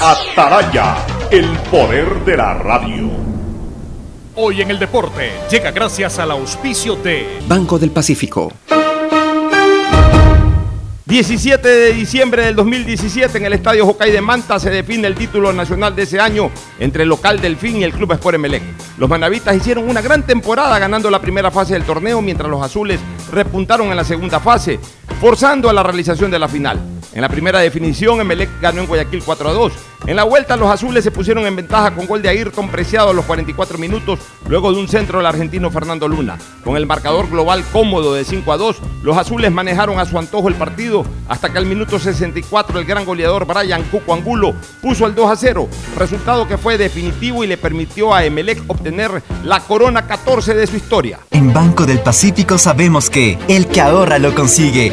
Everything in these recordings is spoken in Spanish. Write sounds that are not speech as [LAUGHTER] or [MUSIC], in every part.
Ataraya, el poder de la radio. Hoy en el deporte llega gracias al auspicio de Banco del Pacífico. 17 de diciembre del 2017 en el Estadio Jocay de Manta se define el título nacional de ese año entre el local Delfín y el Club Sport Emelec. Los manavitas hicieron una gran temporada ganando la primera fase del torneo mientras los azules repuntaron en la segunda fase, forzando a la realización de la final. En la primera definición, Emelec ganó en Guayaquil 4 a 2. En la vuelta, los azules se pusieron en ventaja con gol de Ayrton Preciado a los 44 minutos, luego de un centro del argentino Fernando Luna. Con el marcador global cómodo de 5 a 2, los azules manejaron a su antojo el partido hasta que al minuto 64 el gran goleador Brian Cuco Angulo puso el 2 a 0, resultado que fue definitivo y le permitió a Emelec obtener la corona 14 de su historia. En Banco del Pacífico sabemos que el que ahorra lo consigue.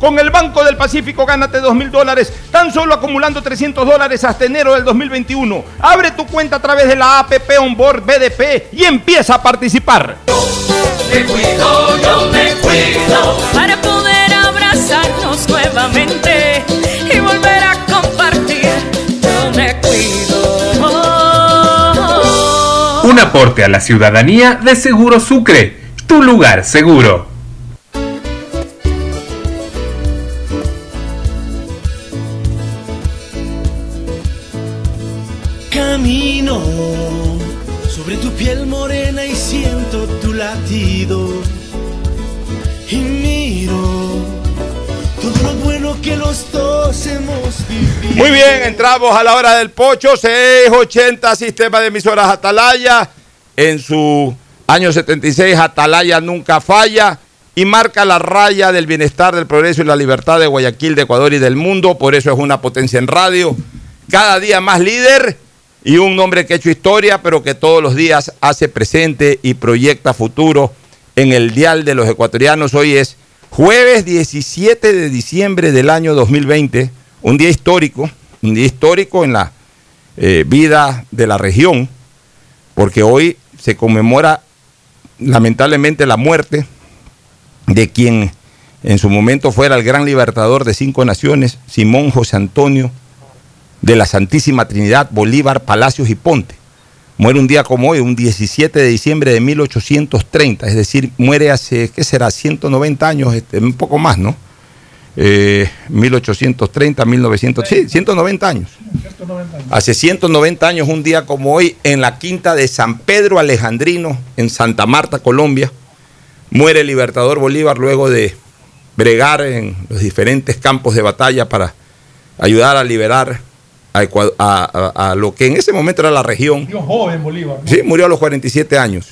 Con el Banco del Pacífico gánate 2 mil dólares, tan solo acumulando 300 dólares hasta enero del 2021. Abre tu cuenta a través de la APP Onboard BDP y empieza a participar. Me cuido, yo me cuido. Para poder abrazarnos nuevamente y volver a compartir, yo me cuido. Un aporte a la ciudadanía de Seguro Sucre, tu lugar seguro. Muy bien, entramos a la hora del pocho, 680 Sistema de Emisoras Atalaya. En su año 76, Atalaya nunca falla y marca la raya del bienestar, del progreso y la libertad de Guayaquil, de Ecuador y del mundo. Por eso es una potencia en radio. Cada día más líder y un hombre que ha hecho historia, pero que todos los días hace presente y proyecta futuro en el dial de los ecuatorianos. Hoy es jueves 17 de diciembre del año 2020, un día histórico, un día histórico en la eh, vida de la región, porque hoy se conmemora lamentablemente la muerte de quien en su momento fuera el gran libertador de cinco naciones, Simón José Antonio de la Santísima Trinidad, Bolívar, Palacios y Ponte. Muere un día como hoy, un 17 de diciembre de 1830, es decir, muere hace, ¿qué será?, 190 años, este, un poco más, ¿no? Eh, 1830, 1900, sí, 190 años. Hace 190 años, un día como hoy, en la quinta de San Pedro Alejandrino, en Santa Marta, Colombia, muere el libertador Bolívar luego de bregar en los diferentes campos de batalla para ayudar a liberar a, a- a- a lo que en ese momento era la región. Murió joven Bolívar. ¿no? Sí, murió a los 47 años.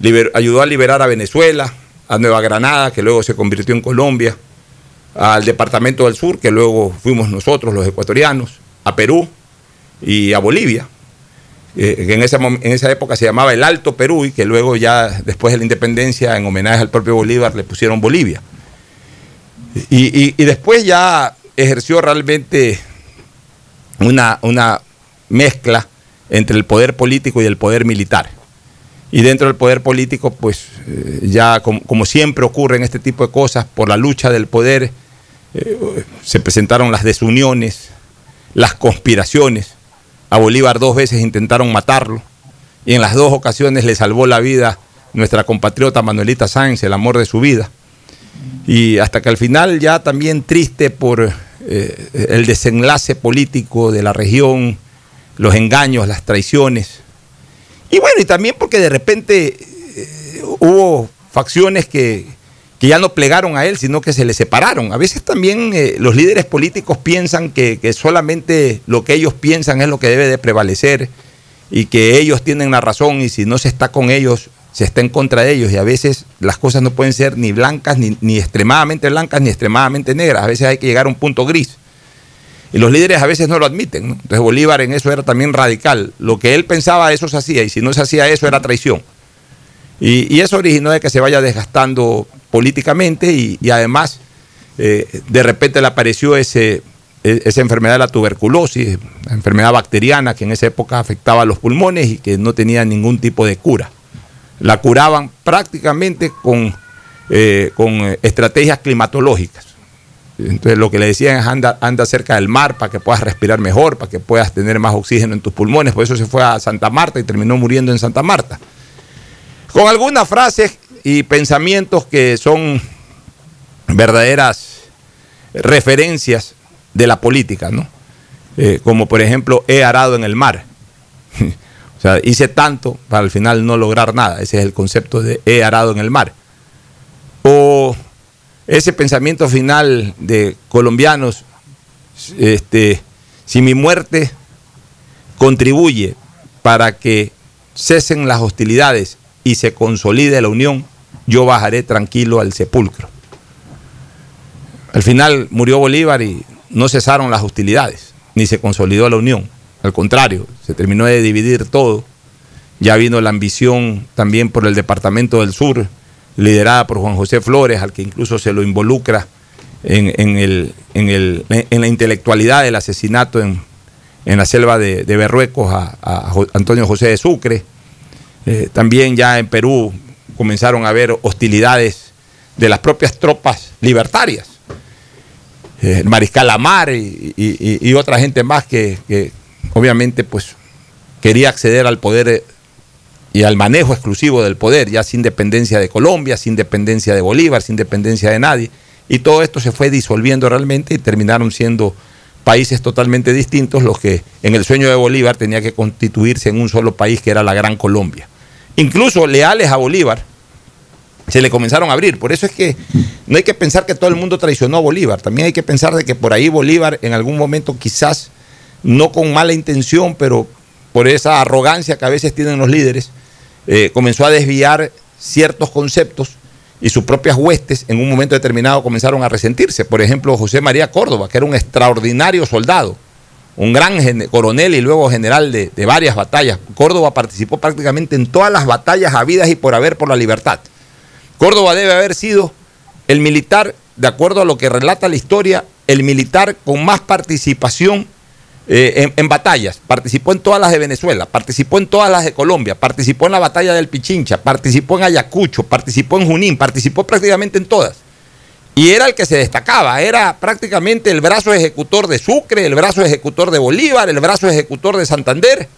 Liber- ayudó a liberar a Venezuela, a Nueva Granada, que luego se convirtió en Colombia. al departamento del sur, que luego fuimos nosotros, los ecuatorianos, a Perú y a Bolivia, eh, que en esa, en esa época se llamaba el Alto Perú y que luego ya después de la independencia, en homenaje al propio Bolívar, le pusieron Bolivia. Y, y después ya ejerció realmente una, una mezcla entre el poder político y el poder militar. Y dentro del poder político, pues eh, ya como, siempre ocurre en este tipo de cosas, por la lucha del poder, eh, se presentaron las desuniones, las conspiraciones. A Bolívar dos veces intentaron matarlo y en las dos ocasiones le salvó la vida nuestra compatriota Manuelita Sáenz, el amor de su vida. Y hasta que al final ya también triste por eh, el desenlace político de la región, los engaños, las traiciones. Y bueno, y también porque de repente eh, hubo facciones que, ya no plegaron a él, sino que se le separaron. A veces también eh, los líderes políticos piensan que, que, solamente lo que ellos piensan es lo que debe de prevalecer y que ellos tienen la razón y si no se está con ellos, se está en contra de ellos. Y a veces las cosas no pueden ser ni blancas, ni, ni extremadamente blancas, ni extremadamente negras. A veces hay que llegar a un punto gris. Y los líderes a veces no lo admiten. Entonces Bolívar en eso era también radical. Lo que él pensaba, eso se hacía. Y si no se hacía eso, era traición. Y, eso originó de que se vaya desgastando políticamente y, además eh, de repente le apareció ese, e, esa enfermedad de la tuberculosis, enfermedad bacteriana que en esa época afectaba a los pulmones y que no tenía ningún tipo de cura. La curaban prácticamente con, eh, con estrategias climatológicas. Entonces lo que le decían es anda, anda cerca del mar para que puedas respirar mejor, para que puedas tener más oxígeno en tus pulmones. Por eso se fue a Santa Marta y terminó muriendo en Santa Marta. Con algunas frases y pensamientos que son verdaderas referencias de la política, ¿no? Eh, como por ejemplo, he arado en el mar. [LAUGHS] o sea, hice tanto para al final no lograr nada. Ese es el concepto de he arado en el mar. O ese pensamiento final de colombianos, este, si mi muerte contribuye para que cesen las hostilidades y se consolide la unión, yo bajaré tranquilo al sepulcro. Al final murió Bolívar y no cesaron las hostilidades, ni se consolidó la unión. Al contrario, se terminó de dividir todo. Ya vino la ambición también por el Departamento del Sur, liderada por Juan José Flores, al que incluso se lo involucra en, el, en, la intelectualidad del asesinato en, la selva de, Berruecos a, Antonio José de Sucre. Eh, también ya en Perú comenzaron a haber hostilidades de las propias tropas libertarias. Eh, el mariscal Amar y, otra gente más que obviamente pues quería acceder al poder y al manejo exclusivo del poder, ya sin dependencia de Colombia, sin dependencia de Bolívar, sin dependencia de nadie. Y todo esto se fue disolviendo realmente y terminaron siendo países totalmente distintos los que en el sueño de Bolívar tenía que constituirse en un solo país que era la Gran Colombia. Incluso leales a Bolívar se le comenzaron a abrir. Por eso es que no hay que pensar que todo el mundo traicionó a Bolívar. También hay que pensar de que por ahí Bolívar en algún momento quizás no con mala intención, pero por esa arrogancia que a veces tienen los líderes, eh, comenzó a desviar ciertos conceptos y sus propias huestes en un momento determinado comenzaron a resentirse. Por ejemplo, José María Córdoba, que era un extraordinario soldado, un gran coronel y luego general de, de, varias batallas. Córdoba participó prácticamente en todas las batallas habidas y por haber por la libertad. Córdoba debe haber sido el militar, de acuerdo a lo que relata la historia, el militar con más participación eh, en, batallas, participó en todas las de Venezuela, participó en todas las de Colombia, participó en la batalla del Pichincha, participó en Ayacucho, participó en Junín, participó prácticamente en todas. Y era el que se destacaba, era prácticamente el brazo ejecutor de Sucre, el brazo ejecutor de Bolívar, el brazo ejecutor de Santander.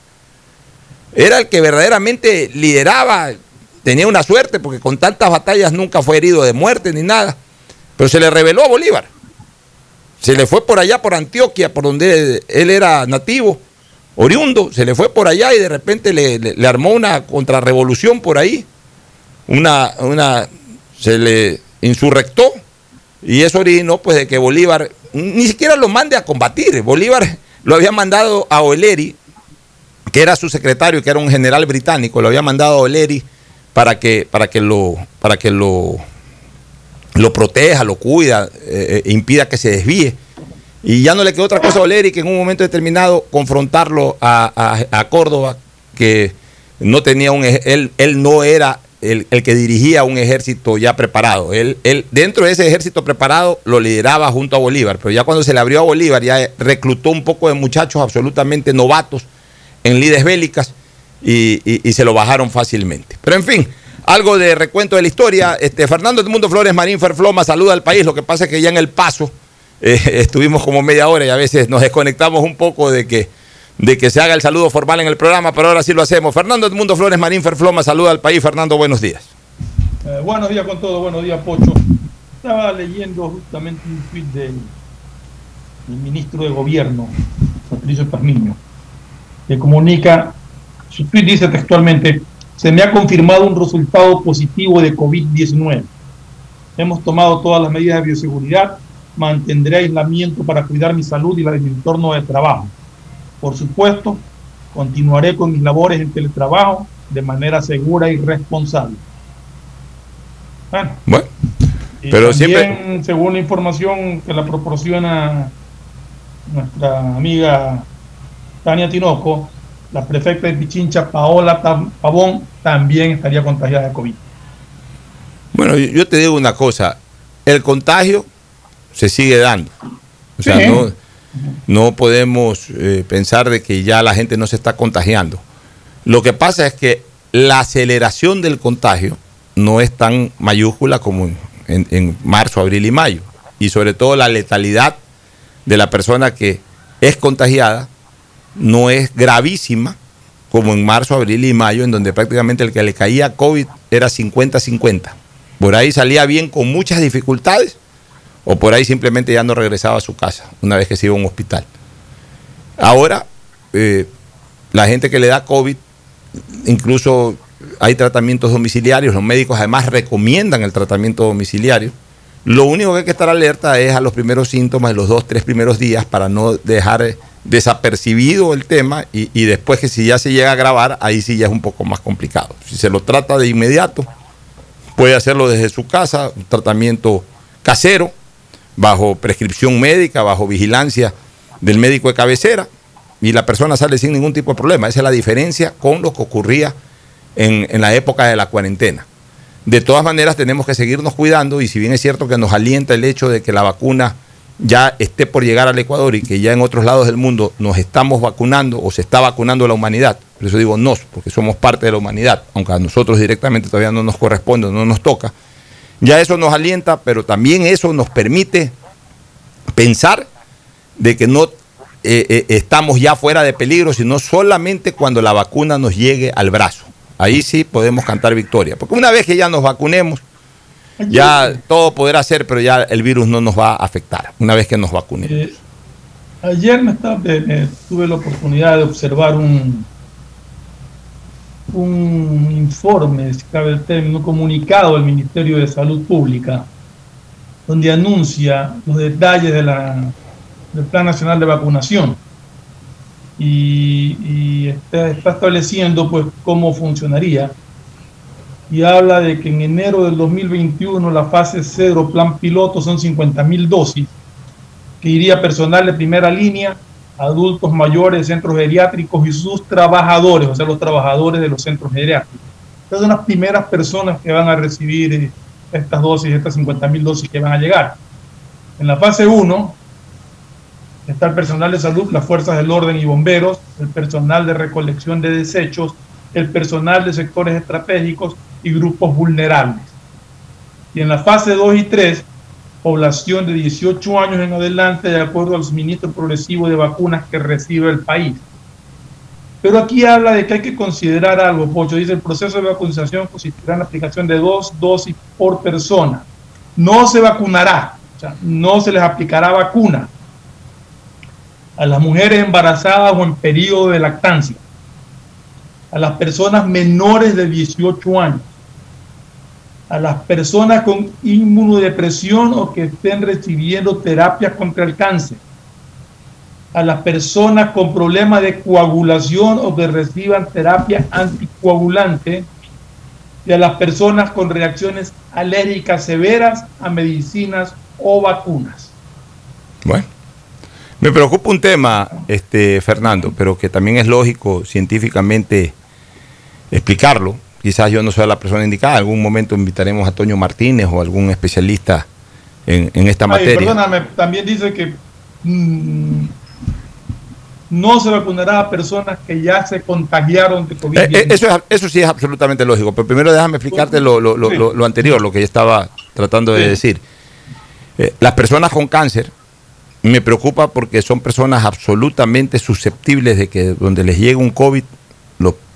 Era el que verdaderamente lideraba, tenía una suerte porque con tantas batallas nunca fue herido de muerte ni nada, pero se le reveló a Bolívar. Se le fue por allá, por Antioquia, por donde él era nativo, oriundo, se le fue por allá y de repente le, armó una contrarrevolución por ahí. Una, una, se le insurrectó y eso originó pues de que Bolívar ni siquiera lo mande a combatir. Bolívar lo había mandado a Oleri, que era su secretario, que era un general británico, lo había mandado a Oleri para que, para que lo, para que lo lo proteja, lo cuida, eh, eh, impida que se desvíe. Y ya no le quedó otra cosa a Oleri que en un momento determinado confrontarlo a, a, Córdoba, que no tenía un él, él no era el, el, que dirigía un ejército ya preparado. Él, él, dentro de ese ejército preparado lo lideraba junto a Bolívar, pero ya cuando se le abrió a Bolívar ya reclutó un poco de muchachos absolutamente novatos en lides bélicas y, y se lo bajaron fácilmente. Pero en fin, algo de recuento de la historia. Este, Fernando Mundo Flores Marín Ferfloma saluda al país. Lo que pasa es que ya en el paso eh, [LAUGHS] estuvimos como media hora y a veces nos desconectamos un poco de que, de que se haga el saludo formal en el programa, pero ahora sí lo hacemos. Fernando Mundo Flores Marín Ferfloma saluda al país. Fernando, buenos días. Eh, buenos días con todo, buenos días, Pocho. Estaba leyendo justamente un tweet del, ministro de Gobierno, Patricio Pazmiño, que comunica, su tweet dice textualmente, se me ha confirmado un resultado positivo de COVID-19. Hemos tomado todas las medidas de bioseguridad, mantendré aislamiento para cuidar mi salud y la de mi entorno de trabajo. Por supuesto, continuaré con mis labores en teletrabajo de manera segura y responsable. Bueno, pero siempre... según la información que la proporciona nuestra amiga Tania Tinoco, la prefecta de Pichincha, Paola Pavón, también estaría contagiada de COVID. Bueno, yo te digo una cosa, el contagio se sigue dando. O sea, no, podemos eh, pensar de que ya la gente no se está contagiando. Lo que pasa es que la aceleración del contagio no es tan mayúscula como en, en marzo, abril y mayo. Y sobre todo la letalidad de la persona que es contagiada no es gravísima como en marzo, abril y mayo, en donde prácticamente el que le caía COVID era 50-50. Por ahí salía bien con muchas dificultades o por ahí simplemente ya no regresaba a su casa una vez que se iba a un hospital. Ahora, eh, la gente que le da COVID, incluso hay tratamientos domiciliarios, los médicos además recomiendan el tratamiento domiciliario. Lo único que hay que estar alerta es a los primeros síntomas de los dos, tres primeros días para no dejar desapercibido el tema y, después que si ya se llega a grabar, ahí sí ya es un poco más complicado. Si se lo trata de inmediato, puede hacerlo desde su casa, un tratamiento casero, bajo prescripción médica, bajo vigilancia del médico de cabecera, y la persona sale sin ningún tipo de problema. Esa es la diferencia con lo que ocurría en, en la época de la cuarentena. De todas maneras, tenemos que seguirnos cuidando y si bien es cierto que nos alienta el hecho de que la vacuna ya esté por llegar al Ecuador y que ya en otros lados del mundo nos estamos vacunando o se está vacunando la humanidad. Por eso digo nos, porque somos parte de la humanidad, aunque a nosotros directamente todavía no nos corresponde, no nos toca. Ya eso nos alienta, pero también eso nos permite pensar de que no eh, eh, estamos ya fuera de peligro, sino solamente cuando la vacuna nos llegue al brazo. Ahí sí podemos cantar victoria. Porque una vez que ya nos vacunemos, ya todo podrá ser, pero ya el virus no nos va a afectar una vez que nos vacunemos. Eh, ayer me, tuve la oportunidad de observar un, un informe, si cabe el término, comunicado del Ministerio de Salud Pública, donde anuncia los detalles de la, del Plan Nacional de Vacunación. Y, está, está, estableciendo pues cómo funcionaría y habla de que en enero del 2021 la fase cero, plan piloto, son 50 mil dosis, que iría personal de primera línea, adultos mayores, centros geriátricos y sus trabajadores, o sea, los trabajadores de los centros geriátricos. Estas son las primeras personas que van a recibir eh, estas dosis, estas 50 mil dosis que van a llegar. En la fase 1 está el personal de salud, las fuerzas del orden y bomberos, el personal de recolección de desechos, el personal de sectores estratégicos y grupos vulnerables. Y en la fase 2 y 3, población de 18 años en adelante de acuerdo al suministro progresivo de vacunas que recibe el país. Pero aquí habla de que hay que considerar algo, Pocho. Dice, el proceso de vacunación consistirá en la aplicación de dos dosis por persona. No se vacunará, o sea, no se les aplicará vacuna a las mujeres embarazadas o en periodo de lactancia, a las personas menores de 18 años, a las personas con inmunodepresión o que estén recibiendo terapias contra el cáncer, a las personas con problemas de coagulación o que reciban terapia anticoagulante y a las personas con reacciones alérgicas severas a medicinas o vacunas. Bueno, me preocupa un tema, este Fernando, pero que también es lógico científicamente explicarlo. Quizás yo no soy la persona indicada, en algún momento invitaremos a Toño Martínez o algún especialista en, en esta Ay, materia. perdóname, también dice que mm, no se vacunará a personas que ya se contagiaron de COVID. Eh, eh, eso, es- eso sí es absolutamente lógico, pero primero déjame explicarte lo, lo- lo- Sí. lo- lo anterior, lo que yo estaba tratando de Sí. decir. Eh, las personas con cáncer me preocupa porque son personas absolutamente susceptibles de que donde les llegue un COVID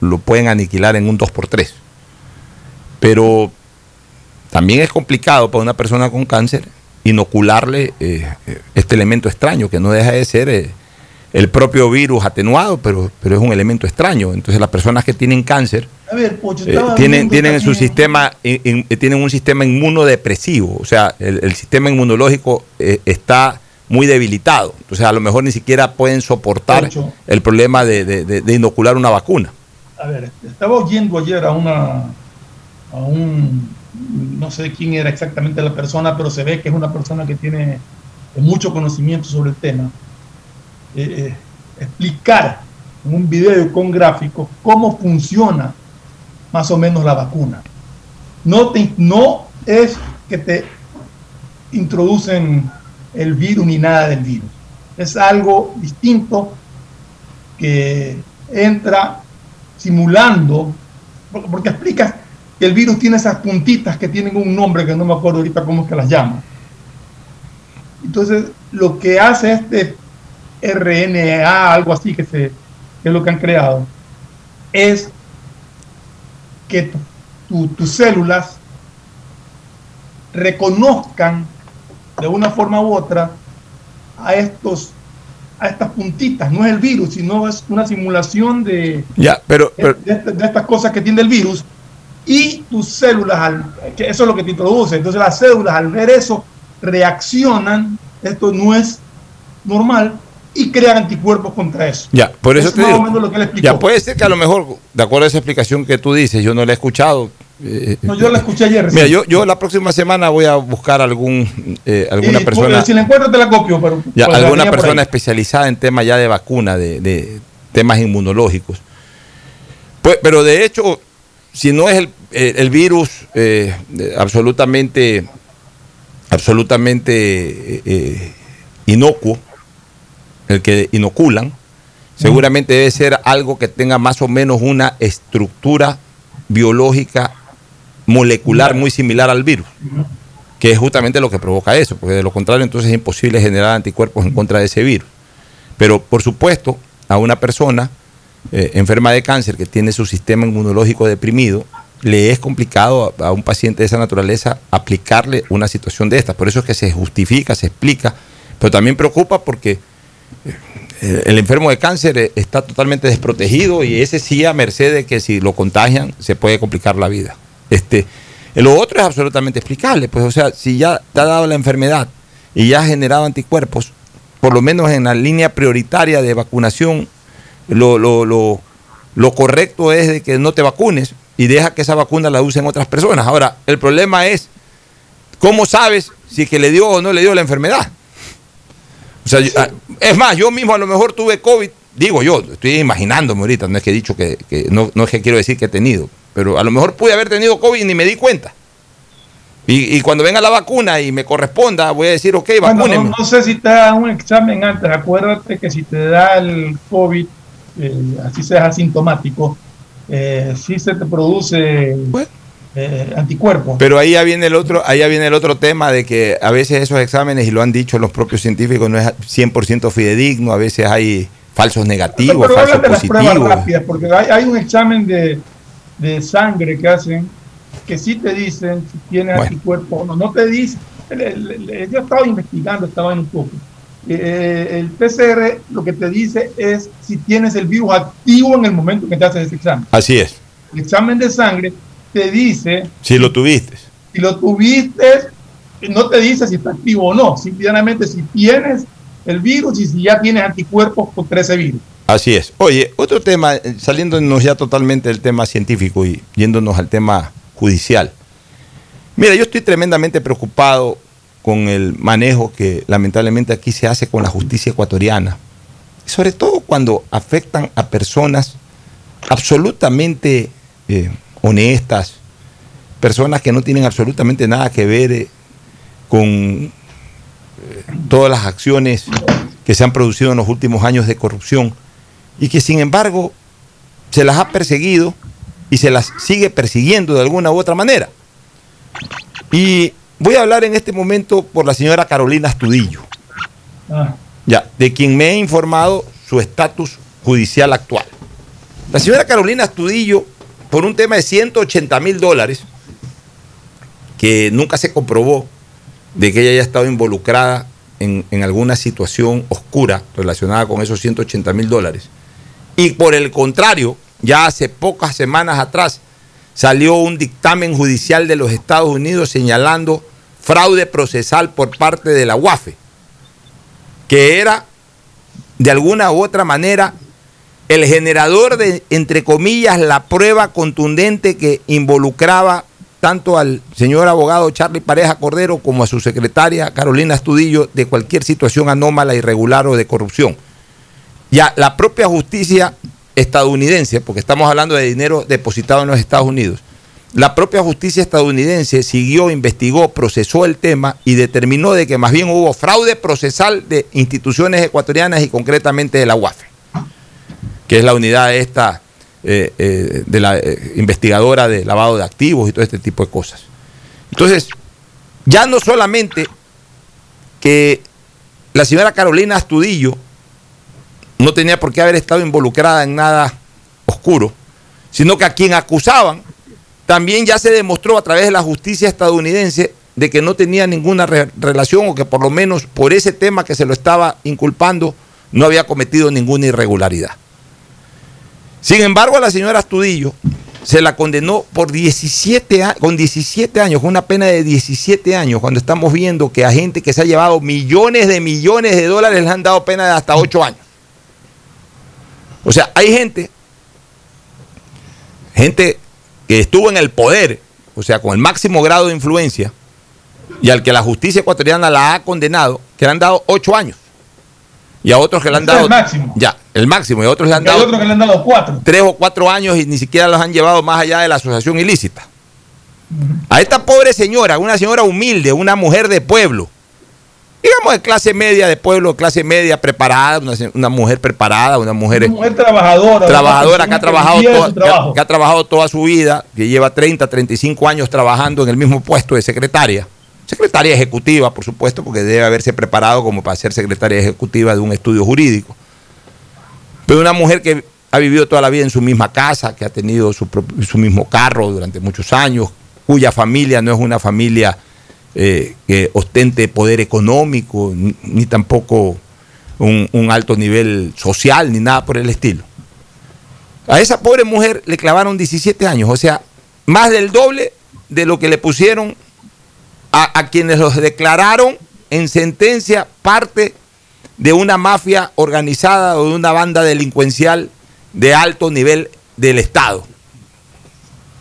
lo, pueden aniquilar en un 2x3. Pero también es complicado para una persona con cáncer inocularle eh, eh, este elemento extraño, que no deja de ser eh, el propio virus atenuado, pero, pero es un elemento extraño. Entonces las personas que tienen cáncer ver, Pocho, eh, tienen, tienen en su sistema, in- in- tienen un sistema inmunodepresivo, o sea, el, el sistema inmunológico está muy debilitado. Entonces a lo mejor ni siquiera pueden soportar el problema de, de- de- de inocular una vacuna. A ver, estaba oyendo ayer a una, a un, no sé quién era exactamente la persona, pero se ve que es una persona que tiene mucho conocimiento sobre el tema, eh, eh, explicar en un video con gráficos cómo funciona más o menos la vacuna. No, te- no es que te introducen el virus ni nada del virus. Es algo distinto que entra simulando, porque, explicas que el virus tiene esas puntitas que tienen un nombre que no me acuerdo ahorita cómo es que las llama. Entonces, lo que hace este RNA, algo así que, es lo que han creado, es que tu- tu- tus células reconozcan de una forma u otra a estos a estas puntitas, no es el virus, sino es una simulación de, Ya, pero, de, pero- de- de estas cosas que tiene el virus y tus células, al, que eso es lo que te introduce. Entonces las células al ver eso reaccionan, esto no es normal, y crean anticuerpos contra eso. ya, por eso Es te digo. menos lo que él explicó. Ya puede ser que a lo mejor, de acuerdo a esa explicación que tú dices, yo no la he escuchado. Eh, No, yo la escuché ayer. Mira, yo, yo la próxima semana voy a buscar algún eh, alguna persona. Si la encuentro te la copio, pero Ya, alguna persona especializada en temas ya de vacuna, de, de temas inmunológicos. Pues, pero de hecho, si no es el, el- virus eh, absolutamente, absolutamente inocuo, el que inoculan, seguramente debe ser algo que tenga más o menos una estructura biológica molecular muy similar al virus que es justamente lo que provoca eso, porque de lo contrario entonces es imposible generar anticuerpos en contra de ese virus. Pero por supuesto, a una persona eh, enferma de cáncer que tiene su sistema inmunológico deprimido, le es complicado a, a un paciente de esa naturaleza aplicarle una situación de estas. Por eso es que se justifica, se explica, pero también preocupa porque eh, el enfermo de cáncer eh, está totalmente desprotegido y ese sí a merced de que si lo contagian se puede complicar la vida. Este, lo otro es absolutamente explicable, pues o sea, si ya te ha dado la enfermedad y ya has generado anticuerpos, por lo menos en la línea prioritaria de vacunación, lo, lo, lo, lo correcto es de que no te vacunes y deja que esa vacuna la usen otras personas. Ahora, el problema es, ¿cómo sabes si que le dio o no le dio la enfermedad? O sea, yo- ah, es más, yo mismo a lo mejor tuve COVID, digo yo, estoy imaginándome ahorita, no es que he dicho que, que- no, no es que quiero decir que he tenido, pero a lo mejor pude haber tenido COVID y ni me di cuenta. Y, y cuando venga la vacuna y me corresponda, voy a decir, ok, Bueno, vacúneme. no, no sé si te da un examen antes. Acuérdate que si te da el COVID, eh, así seas asintomático, eh, sí se te produce eh, anticuerpos. Pero ahí ya viene el otro, ahí ya viene el otro tema de que a veces esos exámenes, y lo han dicho los propios científicos, no es 100% fidedigno, a veces hay falsos negativos, pero falsos hablan de las pruebas positivos. rápidas, porque hay, hay un examen de, de sangre que hacen que sí te dicen si tienes Bueno. anticuerpos o no. No te dicen. El- el- el- yo estaba investigando, estaba en un poco. Eh, el PCR lo que te dice es si tienes el virus activo en el momento que te haces ese examen. Así es, El examen de sangre te dice si lo tuviste. si lo tuviste, no te dice si está activo o no, simplemente si tienes el virus y si ya tienes anticuerpos contra ese virus. Así es. Oye, otro tema, eh, saliéndonos ya totalmente del tema científico y yéndonos al tema judicial. Mira, yo estoy tremendamente preocupado con el manejo que lamentablemente aquí se hace con la justicia ecuatoriana. Sobre todo cuando afectan a personas absolutamente eh, honestas, personas que no tienen absolutamente nada que ver eh, con todas las acciones que se han producido en los últimos años de corrupción y que sin embargo se las ha perseguido y se las sigue persiguiendo de alguna u otra manera. Y voy a hablar en este momento por la señora Carolina Astudillo, Ah, ya, de quien me he informado su estatus judicial actual. La señora Carolina Astudillo, por un tema de 180 mil dólares, que nunca se comprobó de que ella haya estado involucrada en, en alguna situación oscura relacionada con esos 180 mil dólares. Y por el contrario, ya hace pocas semanas atrás salió un dictamen judicial de los Estados Unidos señalando fraude procesal por parte de la UAFE, que era de alguna u otra manera el generador de, entre comillas, la prueba contundente que involucraba tanto al señor abogado Charlie Pareja Cordero como a su secretaria Carolina Astudillo de cualquier situación anómala, irregular o de corrupción. Ya la propia justicia estadounidense, porque estamos hablando de dinero depositado en los Estados Unidos, la propia justicia estadounidense siguió, investigó, procesó el tema y determinó de que más bien hubo fraude procesal de instituciones ecuatorianas y concretamente de la UAFE, que es la unidad esta eh, eh, de la eh, investigadora de lavado de activos y todo este tipo de cosas. Entonces, ya no solamente que la señora Carolina Astudillo no tenía por qué haber estado involucrada en nada oscuro, sino que a quien acusaban también ya se demostró a través de la justicia estadounidense de que no tenía ninguna re- relación o que por lo menos por ese tema que se lo estaba inculpando no había cometido ninguna irregularidad. Sin embargo, a la señora Astudillo se la condenó por 17 a- con 17 años, con una pena de 17 años, cuando estamos viendo que a gente que se ha llevado millones de millones de dólares le han dado pena de hasta 8 años. O sea, hay gente, gente que estuvo en el poder, o sea, con el máximo grado de influencia, y al que la justicia ecuatoriana la ha condenado, que le han dado 8 años. Y a otros que le han Ese es dado... el máximo. Ya, el máximo. Y a otros le han dado otros que le han dado cuatro. tres o cuatro años y ni siquiera los han llevado más allá de la asociación ilícita. A esta pobre señora, una señora humilde, una mujer de pueblo, digamos de clase media, de pueblo, clase media, preparada, una, mujer preparada, una mujer, Una mujer trabajadora. trabajadora que ha, trabajado toda, ha- que ha trabajado toda su vida, que lleva 30, 35 años trabajando en el mismo puesto de secretaria. Secretaria ejecutiva, por supuesto, porque debe haberse preparado como para ser secretaria ejecutiva de un estudio jurídico. Pero una mujer que ha vivido toda la vida en su misma casa, que ha tenido su, su mismo carro durante muchos años, cuya familia no es una familia eh, que ostente poder económico, ni, tampoco un alto nivel social, ni nada por el estilo. A esa pobre mujer le clavaron 17 años, o sea, más del doble de lo que le pusieron a, quienes los declararon en sentencia parte de una mafia organizada o de una banda delincuencial de alto nivel del Estado.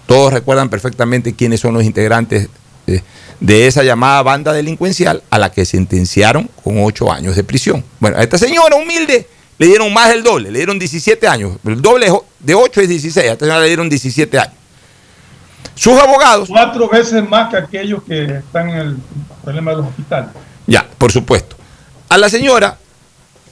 Todos recuerdan perfectamente quiénes son los integrantes de, de esa llamada banda delincuencial a la que sentenciaron con ocho años de prisión. Bueno, a esta señora humilde le dieron más del doble, le dieron 17 años. El doble de 8 es 16, a esta señora le dieron 17 años. Sus abogados, Cuatro veces más que aquellos que están en el problema de los hospitales. ya, por supuesto. A la señora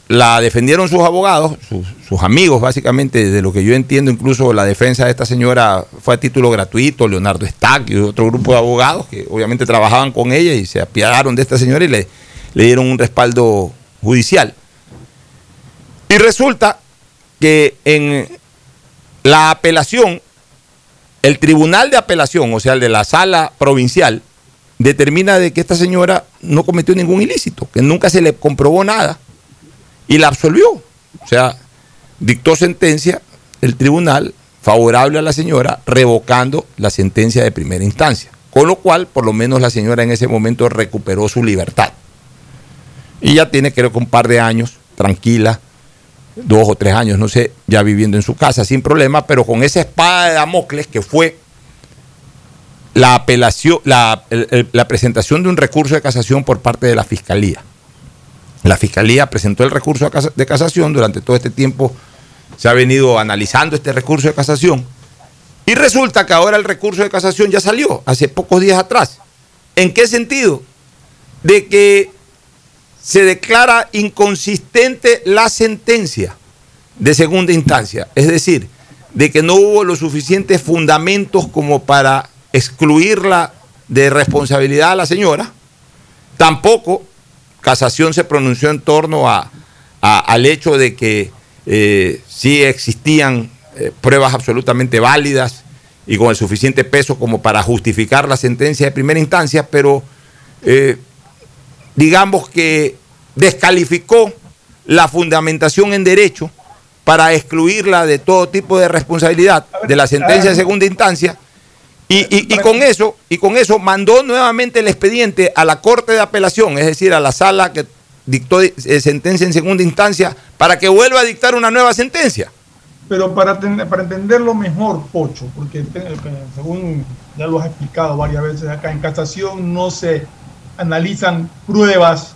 la defendieron sus abogados, sus, sus amigos, básicamente, de lo que yo entiendo, incluso la defensa de esta señora fue a título gratuito, Leonardo Stack y otro grupo de abogados que obviamente trabajaban con ella y se apiadaron de esta señora y le, le dieron un respaldo judicial. Y resulta que en la apelación, el tribunal de apelación, o sea, el de la sala provincial, determina de que esta señora no cometió ningún ilícito, que nunca se le comprobó nada y la absolvió. O sea, dictó sentencia el tribunal favorable a la señora, revocando la sentencia de primera instancia. Con lo cual, por lo menos la señora en ese momento recuperó su libertad. Y ya tiene, creo que un par de años, tranquila, dos o tres años, no sé, ya viviendo en su casa sin problema, pero con esa espada de Damocles que fue la apelación, la, la presentación de un recurso de casación por parte de la Fiscalía. La Fiscalía presentó el recurso de casación, durante todo este tiempo se ha venido analizando este recurso de casación y resulta que ahora el recurso de casación ya salió, hace pocos días atrás. ¿En qué sentido? De que se declara inconsistente la sentencia de segunda instancia, es decir, de que no hubo los suficientes fundamentos como para excluirla de responsabilidad a la señora, tampoco casación se pronunció en torno a, al hecho de que eh, sí existían eh, pruebas absolutamente válidas y con el suficiente peso como para justificar la sentencia de primera instancia, pero eh, digamos que descalificó la fundamentación en derecho para excluirla de todo tipo de responsabilidad de la sentencia de segunda instancia y, con eso y con eso mandó nuevamente el expediente a la corte de apelación es decir a la sala que dictó eh, sentencia en segunda instancia para que vuelva a dictar una nueva sentencia. Pero para, para entenderlo mejor Pocho porque según ya lo has explicado varias veces acá en casación no se analizan pruebas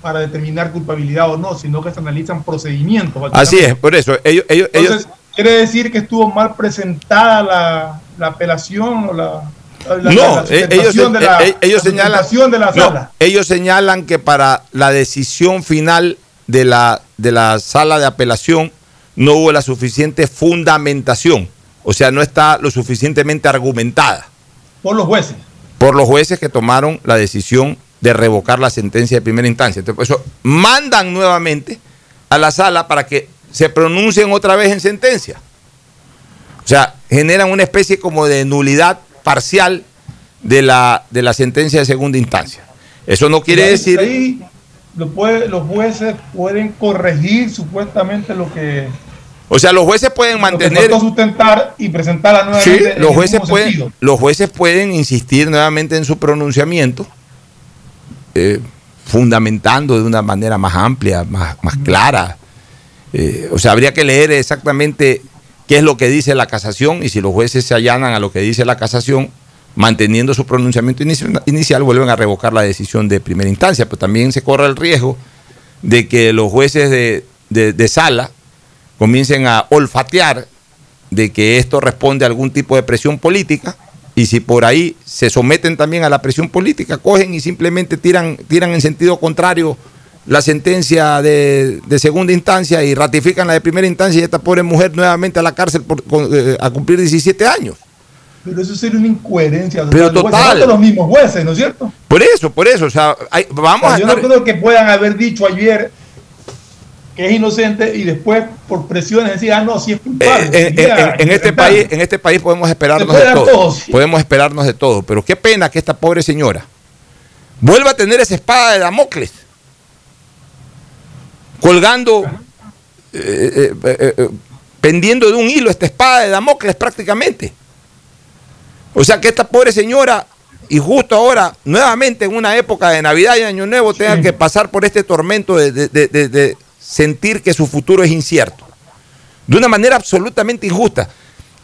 para determinar culpabilidad o no, sino que se analizan procedimientos. Así es, por eso. Ellos, Entonces, ¿quiere decir que estuvo mal presentada la, la apelación o la, no, ellos, ellos, señalan, de la sala. ellos señalan que para la decisión final de la, de la sala de apelación no hubo la suficiente fundamentación, o sea, no está lo suficientemente argumentada. Por los jueces. Por los jueces que tomaron la decisión de revocar la sentencia de primera instancia. Entonces, por eso mandan nuevamente a la sala para que se pronuncien otra vez en sentencia. O sea, generan una especie como de nulidad parcial de la, de la sentencia de segunda instancia. Eso no quiere decir... Ahí los jueces pueden corregir supuestamente lo que... O sea, los jueces pueden mantener... sustentar y presentarla nuevamente. Sí, los, jueces pueden, los jueces pueden insistir nuevamente en su pronunciamiento eh, fundamentando de una manera más amplia, más, más clara. Eh, o sea, habría que leer exactamente qué es lo que dice la casación y si los jueces se allanan a lo que dice la casación, manteniendo su pronunciamiento inicial, vuelven a revocar la decisión de primera instancia. Pero también se corre el riesgo de que los jueces de, de sala comiencen a olfatear de que esto responde a algún tipo de presión política y si por ahí se someten también a la presión política, cogen y simplemente tiran, tiran en sentido contrario la sentencia de, segunda instancia y ratifican la de primera instancia y esta pobre mujer nuevamente a la cárcel por, eh, a cumplir 17 años. Pero eso sería una incoherencia. Pero total. de los mismos jueces, ¿no es cierto? Por eso, por eso. O sea, vamos a Yo no creo que puedan haber dicho ayer que es inocente y después por presiones decir, ah, no, sí es culpable. Eh, en, este país, en este país podemos esperarnos de todo. Podemos esperarnos de todo. Pero qué pena que esta pobre señora vuelva a tener esa espada de Damocles colgando, eh, eh, pendiendo de un hilo esta espada de Damocles prácticamente. O sea que esta pobre señora, y justo ahora, nuevamente en una época de Navidad y Año Nuevo, tenga que pasar por este tormento de sentir que su futuro es incierto. De una manera absolutamente injusta.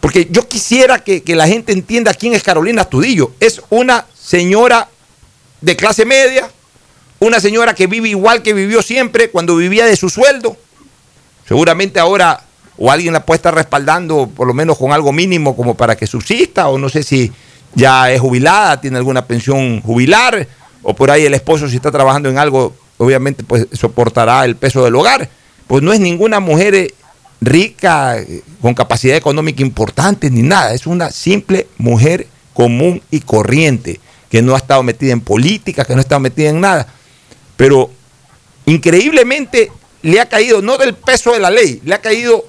Porque yo quisiera que, la gente entienda quién es Carolina Astudillo. Es una señora de clase media, una señora que vive igual que vivió siempre cuando vivía de su sueldo. Seguramente ahora o alguien la puede estar respaldando por lo menos con algo mínimo como para que subsista, o no sé si ya es jubilada, tiene alguna pensión jubilar, o por ahí el esposo si está trabajando en algo obviamente pues soportará el peso del hogar. Pues no es ninguna mujer eh, rica, eh, con capacidad económica importante, ni nada. Es una simple mujer común y corriente, que no ha estado metida en política, que no ha estado metida en nada. Pero increíblemente le ha caído, no del peso de la ley, le ha caído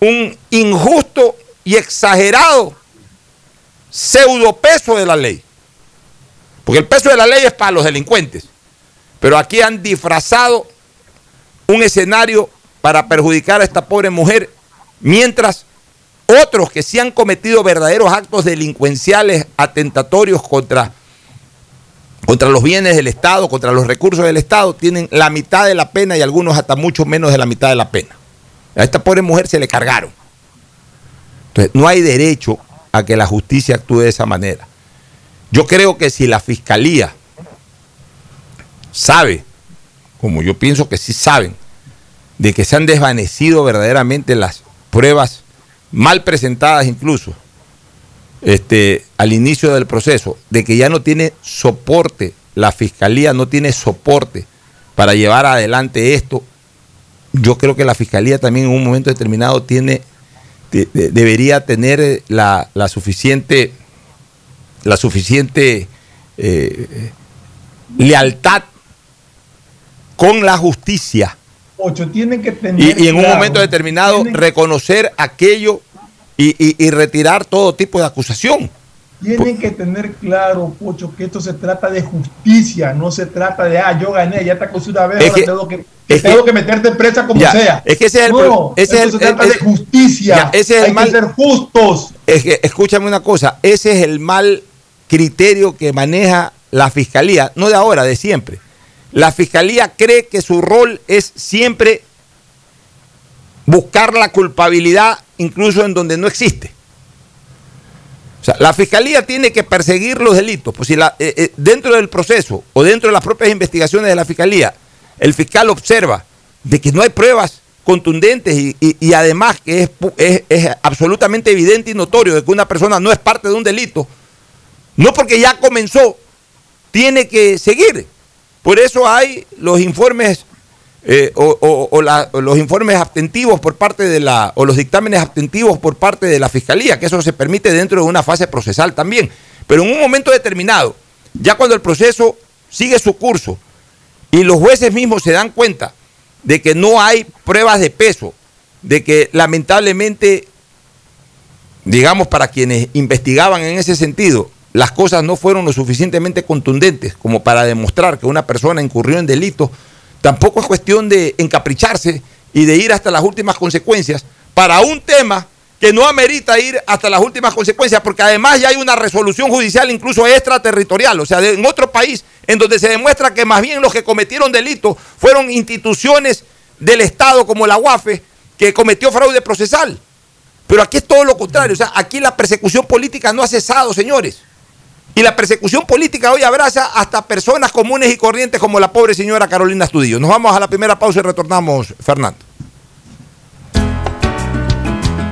un injusto y exagerado pseudo peso de la ley. Porque el peso de la ley es para los delincuentes. Pero aquí han disfrazado un escenario para perjudicar a esta pobre mujer, mientras otros que sí han cometido verdaderos actos delincuenciales atentatorios contra, contra los bienes del Estado, contra los recursos del Estado, tienen la mitad de la pena y algunos hasta mucho menos de la mitad de la pena. A esta pobre mujer se le cargaron. Entonces, no hay derecho a que la justicia actúe de esa manera. Yo creo que si la fiscalía sabe, como yo pienso que sí saben, de que se han desvanecido verdaderamente las pruebas mal presentadas incluso este, al inicio del proceso, de que ya no tiene soporte, la fiscalía no tiene soporte para llevar adelante esto, yo creo que la fiscalía también en un momento determinado tiene, debería tener la, la suficiente la suficiente eh, lealtad con la justicia. Ocho, tienen que tener. Y, en un momento determinado reconocer aquello y, retirar todo tipo de acusación. Tienen que tener claro, Pocho, que esto se trata de justicia, no se trata de, ah, yo gané, ya te acusé una vez, ahora tengo, que, tengo que, meterte en presa como sea. Es que ese es el no, ese se trata de justicia. ese es el Hay que ser justos. Es que, escúchame una cosa, ese es el mal criterio que maneja la fiscalía, no de ahora, de siempre. La fiscalía cree que su rol es siempre buscar la culpabilidad incluso en donde no existe. O sea, la fiscalía tiene que perseguir los delitos. Pues si eh, eh, dentro del proceso o dentro de las propias investigaciones de la fiscalía, el fiscal observa de que no hay pruebas contundentes y, además que es, es, es absolutamente evidente y notorio de que una persona no es parte de un delito, no porque ya comenzó, tiene que seguir. Por eso hay los informes eh, o, los informes abstentivos por parte de la, o los dictámenes abstentivos por parte de la fiscalía, que eso se permite dentro de una fase procesal también. Pero en un momento determinado, ya cuando el proceso sigue su curso y los jueces mismos se dan cuenta de que no hay pruebas de peso, de que lamentablemente, digamos, para quienes investigaban en ese sentido, las cosas no fueron lo suficientemente contundentes como para demostrar que una persona incurrió en delito, tampoco es cuestión de encapricharse y de ir hasta las últimas consecuencias para un tema que no amerita ir hasta las últimas consecuencias, porque además ya hay una resolución judicial incluso extraterritorial, o sea, en otro país, en donde se demuestra que más bien los que cometieron delitos fueron instituciones del Estado como la UAFE, que cometió fraude procesal. Pero aquí es todo lo contrario, o sea, aquí la persecución política no ha cesado, señores. Y la persecución política hoy abraza hasta personas comunes y corrientes como la pobre señora Carolina Estudillo. Nos vamos a la primera pausa y retornamos, Fernando.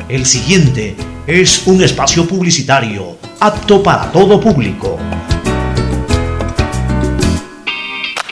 El siguiente es un espacio publicitario apto para todo público.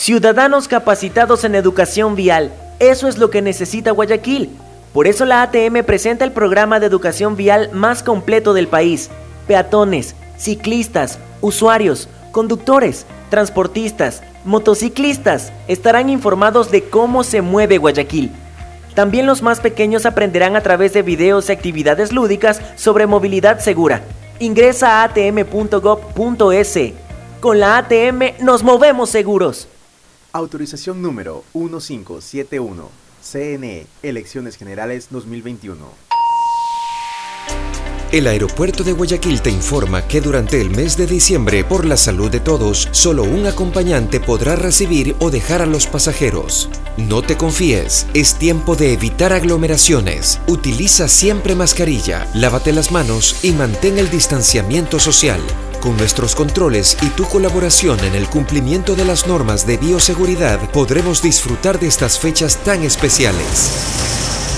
Ciudadanos capacitados en educación vial. Eso es lo que necesita Guayaquil. Por eso la ATM presenta el programa de educación vial más completo del país. Peatones, ciclistas, usuarios, conductores, transportistas, motociclistas estarán informados de cómo se mueve Guayaquil. También los más pequeños aprenderán a través de videos y actividades lúdicas sobre movilidad segura. Ingresa a atm.gov.es. Con la ATM nos movemos seguros. Autorización número 1571. CNE, Elecciones Generales 2021. El aeropuerto de Guayaquil te informa que durante el mes de diciembre, por la salud de todos, solo un acompañante podrá recibir o dejar a los pasajeros. No te confíes, es tiempo de evitar aglomeraciones. Utiliza siempre mascarilla, lávate las manos y mantén el distanciamiento social. Con nuestros controles y tu colaboración en el cumplimiento de las normas de bioseguridad, podremos disfrutar de estas fechas tan especiales.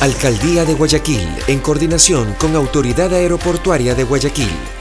Alcaldía de Guayaquil, en coordinación con Autoridad Aeroportuaria de Guayaquil.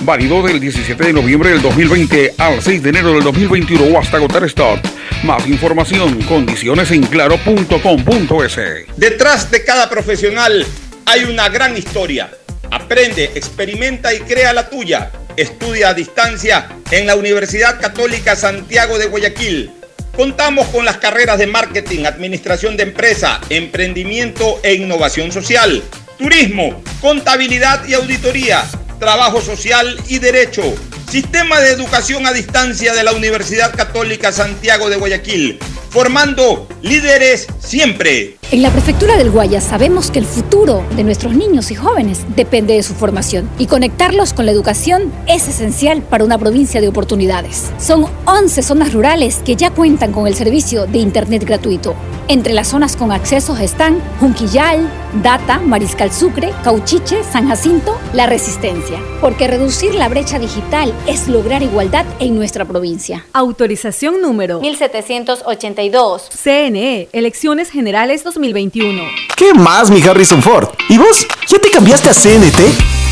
Válido del 17 de noviembre del 2020 al 6 de enero del 2021 o hasta agotar stock. Más información, condiciones en claro.com.es. Detrás de cada profesional hay una gran historia. Aprende, experimenta y crea la tuya. Estudia a distancia en la Universidad Católica Santiago de Guayaquil. Contamos con las carreras de marketing, administración de empresa, emprendimiento e innovación social, turismo, contabilidad y auditoría, trabajo social y derecho. Sistema de educación a distancia de la Universidad Católica Santiago de Guayaquil, formando líderes siempre. En la Prefectura del Guayas sabemos que el futuro de nuestros niños y jóvenes depende de su formación y conectarlos con la educación es esencial para una provincia de oportunidades. Son 11 zonas rurales que ya cuentan con el servicio de Internet gratuito. Entre las zonas con accesos están Junquillal, Data, Mariscal Sucre, Cauchiche, San Jacinto, La Resistencia. Porque reducir la brecha digital es lograr igualdad en nuestra provincia. Autorización número 1782. CNE, Elecciones Generales 2021. ¿Qué más, mi Harrison Ford? ¿Y vos? ¿Ya te cambiaste a CNT?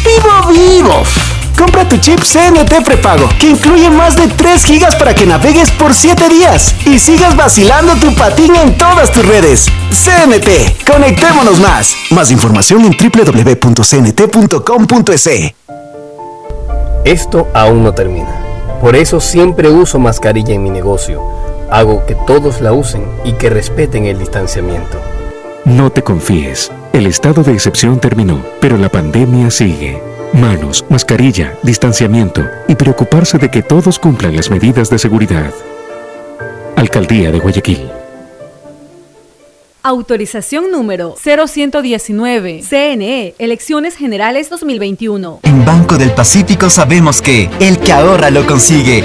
¡Vivo, vivo! Compra tu chip CNT prepago, que incluye más de 3 gigas para que navegues por 7 días y sigas vacilando tu patín en todas tus redes. CNT, conectémonos más. Más información en www.cnt.com.es. Esto aún no termina. Por eso siempre uso mascarilla en mi negocio. Hago que todos la usen y que respeten el distanciamiento. No te confíes. El estado de excepción terminó, pero la pandemia sigue. Manos, mascarilla, distanciamiento y preocuparse de que todos cumplan las medidas de seguridad. Alcaldía de Guayaquil. Autorización número 0119. CNE, Elecciones Generales 2021. En Banco del Pacífico sabemos que el que ahorra lo consigue.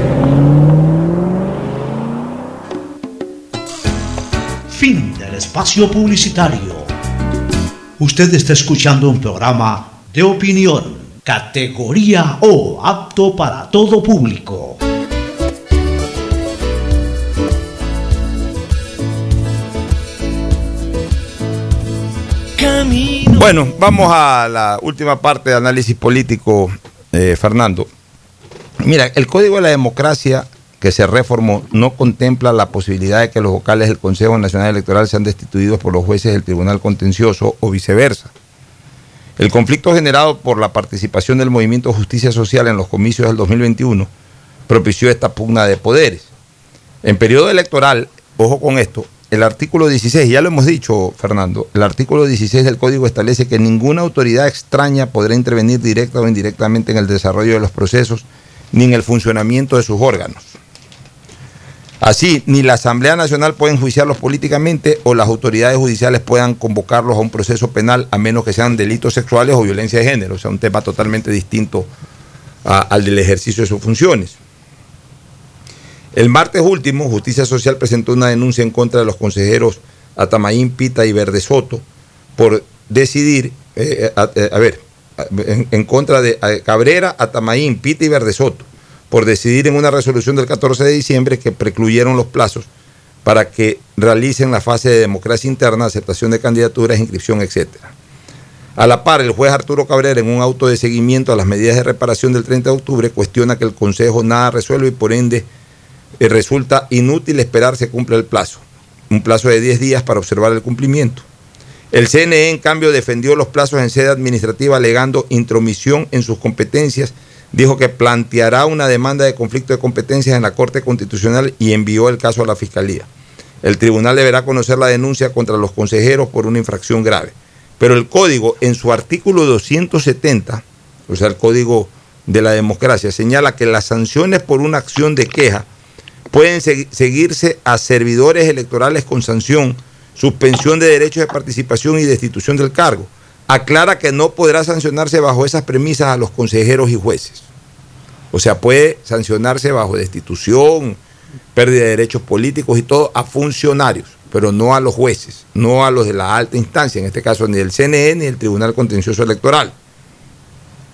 Espacio publicitario. Usted está escuchando un programa de opinión, categoría O, apto para todo público. Bueno, vamos a la última parte de análisis político, eh, Fernando. Mira, el Código de la Democracia que se reformó no contempla la posibilidad de que los vocales del Consejo Nacional Electoral sean destituidos por los jueces del Tribunal Contencioso o viceversa. El conflicto generado por la participación del movimiento Justicia Social en los comicios del 2021 propició esta pugna de poderes. En periodo electoral, ojo con esto, el artículo 16, ya lo hemos dicho, Fernando, el artículo 16 del Código establece que ninguna autoridad extraña podrá intervenir directa o indirectamente en el desarrollo de los procesos ni en el funcionamiento de sus órganos. Así, ni la Asamblea Nacional puede enjuiciarlos políticamente o las autoridades judiciales puedan convocarlos a un proceso penal a menos que sean delitos sexuales o violencia de género, o sea, un tema totalmente distinto al del ejercicio de sus funciones. El martes último, Justicia Social presentó una denuncia en contra de los consejeros Atamaín, Pita y Verde Soto por decidir, eh, a, eh, a ver, en, contra de eh, Cabrera, Atamaín, Pita y Verde Soto, por decidir en una resolución del 14 de diciembre que precluyeron los plazos para que realicen la fase de democracia interna, aceptación de candidaturas, inscripción, etcétera. A la par, el juez Arturo Cabrera, en un auto de seguimiento a las medidas de reparación del 30 de octubre, cuestiona que el Consejo nada resuelve y por ende eh, resulta inútil esperar se cumpla el plazo. Un plazo de 10 días para observar el cumplimiento. El CNE, en cambio, defendió los plazos en sede administrativa alegando intromisión en sus competencias. Dijo que planteará una demanda de conflicto de competencias en la Corte Constitucional y envió el caso a la Fiscalía. El tribunal deberá conocer la denuncia contra los consejeros por una infracción grave. Pero el código, en su artículo 270, o sea, el código de la democracia, señala que las sanciones por una acción de queja pueden segui- seguirse a servidores electorales con sanción, suspensión de derechos de participación y destitución del cargo. Aclara que no podrá sancionarse bajo esas premisas a los consejeros y jueces. O sea, puede sancionarse bajo destitución, pérdida de derechos políticos y todo a funcionarios, pero no a los jueces, no a los de la alta instancia, en este caso ni el CNE ni el Tribunal Contencioso Electoral.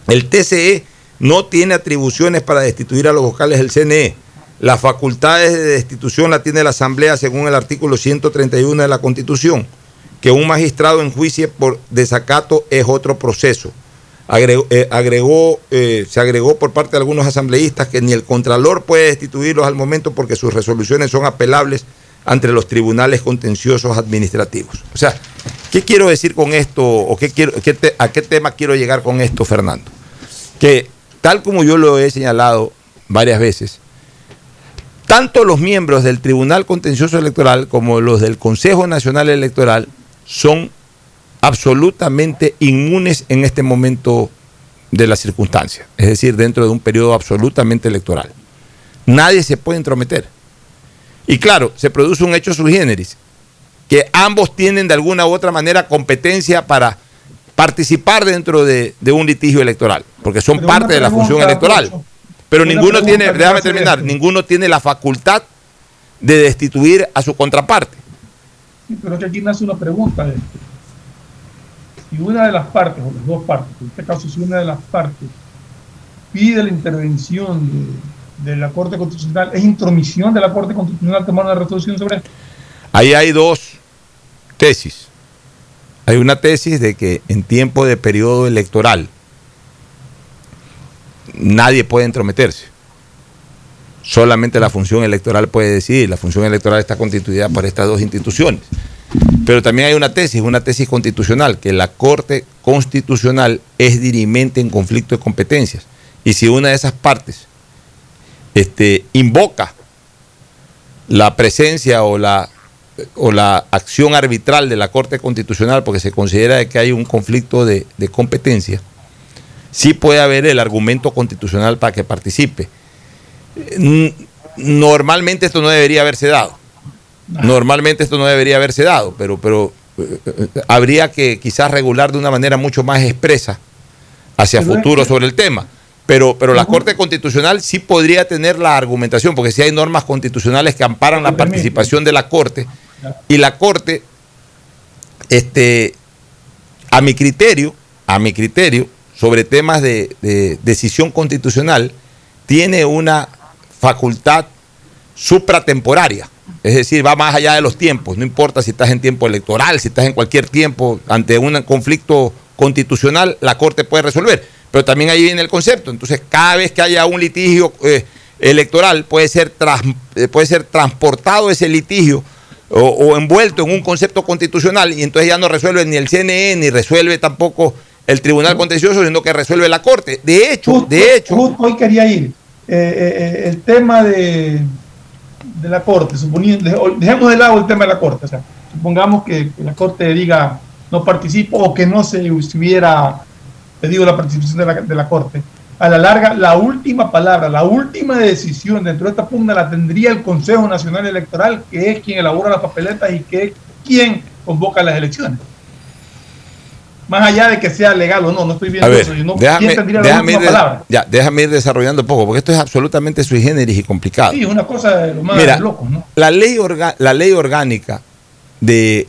El TCE no tiene atribuciones para destituir a los vocales del CNE. Las facultades de destitución la tiene la Asamblea según el artículo 131 de la Constitución. Que un magistrado enjuicie por desacato es otro proceso. Agregó, eh, agregó, eh, se agregó por parte de algunos asambleístas que ni el Contralor puede destituirlos al momento porque sus resoluciones son apelables ante los tribunales contenciosos administrativos. O sea, ¿qué quiero decir con esto o qué quiero, qué a qué tema quiero llegar con esto, Fernando? Que tal como yo lo he señalado varias veces, tanto los miembros del Tribunal Contencioso Electoral como los del Consejo Nacional Electoral son absolutamente inmunes en este momento de las circunstancias, es decir, dentro de un periodo absolutamente electoral. Nadie se puede entrometer. Y claro, se produce un hecho sui generis, que ambos tienen de alguna u otra manera competencia para participar dentro de, de un litigio electoral, porque son Pero parte de la función electoral. Pero ninguno tiene, déjame terminar, ninguno tiene la facultad de destituir a su contraparte. Sí, pero es que aquí nace una pregunta. de- Si una de las partes, o las dos partes, en este caso si una de las partes pide la intervención de, de la Corte Constitucional, ¿es intromisión de la Corte Constitucional tomar una resolución sobre esto? Ahí hay dos tesis. Hay una tesis de que en tiempo de periodo electoral nadie puede entrometerse. Solamente la función electoral puede decidir. La función electoral está constituida por estas dos instituciones. Pero también hay una tesis, una tesis constitucional, que la Corte Constitucional es dirimente en conflicto de competencias. Y si una de esas partes este, invoca la presencia o la, acción arbitral de la Corte Constitucional porque se considera de que hay un conflicto de, de competencia, sí puede haber el argumento constitucional para que participe. Normalmente esto no debería haberse dado. Normalmente esto no debería haberse dado, pero, pero eh, eh, habría que quizás regular de una manera mucho más expresa hacia futuro sobre el tema. Pero, pero la. Corte Constitucional sí podría tener la argumentación, porque sí hay normas constitucionales que amparan la participación de la Corte, y la Corte, este, a mi criterio, a mi criterio, sobre temas de, de decisión constitucional, tiene una facultad supratemporaria. Es decir, va más allá de los tiempos. No importa si estás en tiempo electoral, si estás en cualquier tiempo ante un conflicto constitucional, la Corte puede resolver. Pero también ahí viene el concepto. Entonces, cada vez que haya un litigio eh, electoral, puede ser, eh, puede ser transportado ese litigio o, o envuelto en un concepto constitucional y entonces ya no resuelve ni el CNE ni resuelve tampoco el Tribunal Contencioso, sino que resuelve la Corte. De hecho, de hecho, hoy quería ir. Eh, eh, eh, el tema de, la Corte, suponiendo, deje- dejemos de lado el tema de la Corte. O sea, supongamos que, la Corte diga no participo o que no se hubiera pedido la participación de la, de la Corte. a la larga, la última palabra, la última decisión dentro de esta pugna la tendría el Consejo Nacional Electoral, que es quien elabora las papeletas y que es quien convoca las elecciones. Más allá de que sea legal o no, no estoy viendo ver, eso. déjame, tendría la déjame última ir, ya, déjame ir desarrollando un poco, porque esto es absolutamente sui generis y complicado. Sí, una cosa de lo más Mira, loco, ¿no? la, ley orga- la ley orgánica de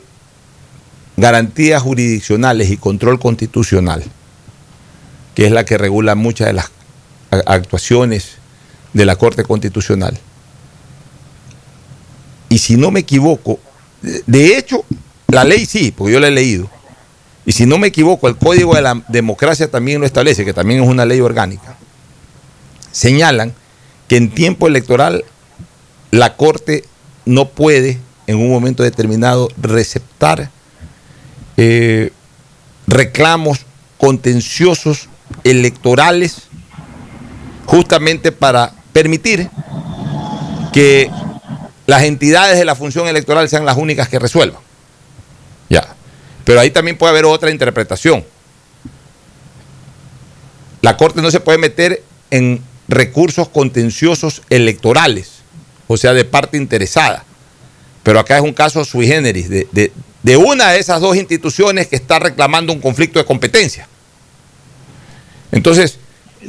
garantías jurisdiccionales y control constitucional, que es la que regula muchas de las actuaciones de la Corte Constitucional. Y si no me equivoco, de hecho, la ley sí, porque yo la he leído. Y si no me equivoco, el Código de la Democracia también lo establece, que también es una ley orgánica. Señalan que en tiempo electoral la Corte no puede en un momento determinado receptar eh, reclamos contenciosos electorales justamente para permitir que las entidades de la función electoral sean las únicas que resuelvan. Pero ahí también puede haber otra interpretación. La Corte no se puede meter en recursos contenciosos electorales, o sea, de parte interesada. Pero acá es un caso sui generis, de, de- de una de esas dos instituciones que está reclamando un conflicto de competencia. Entonces,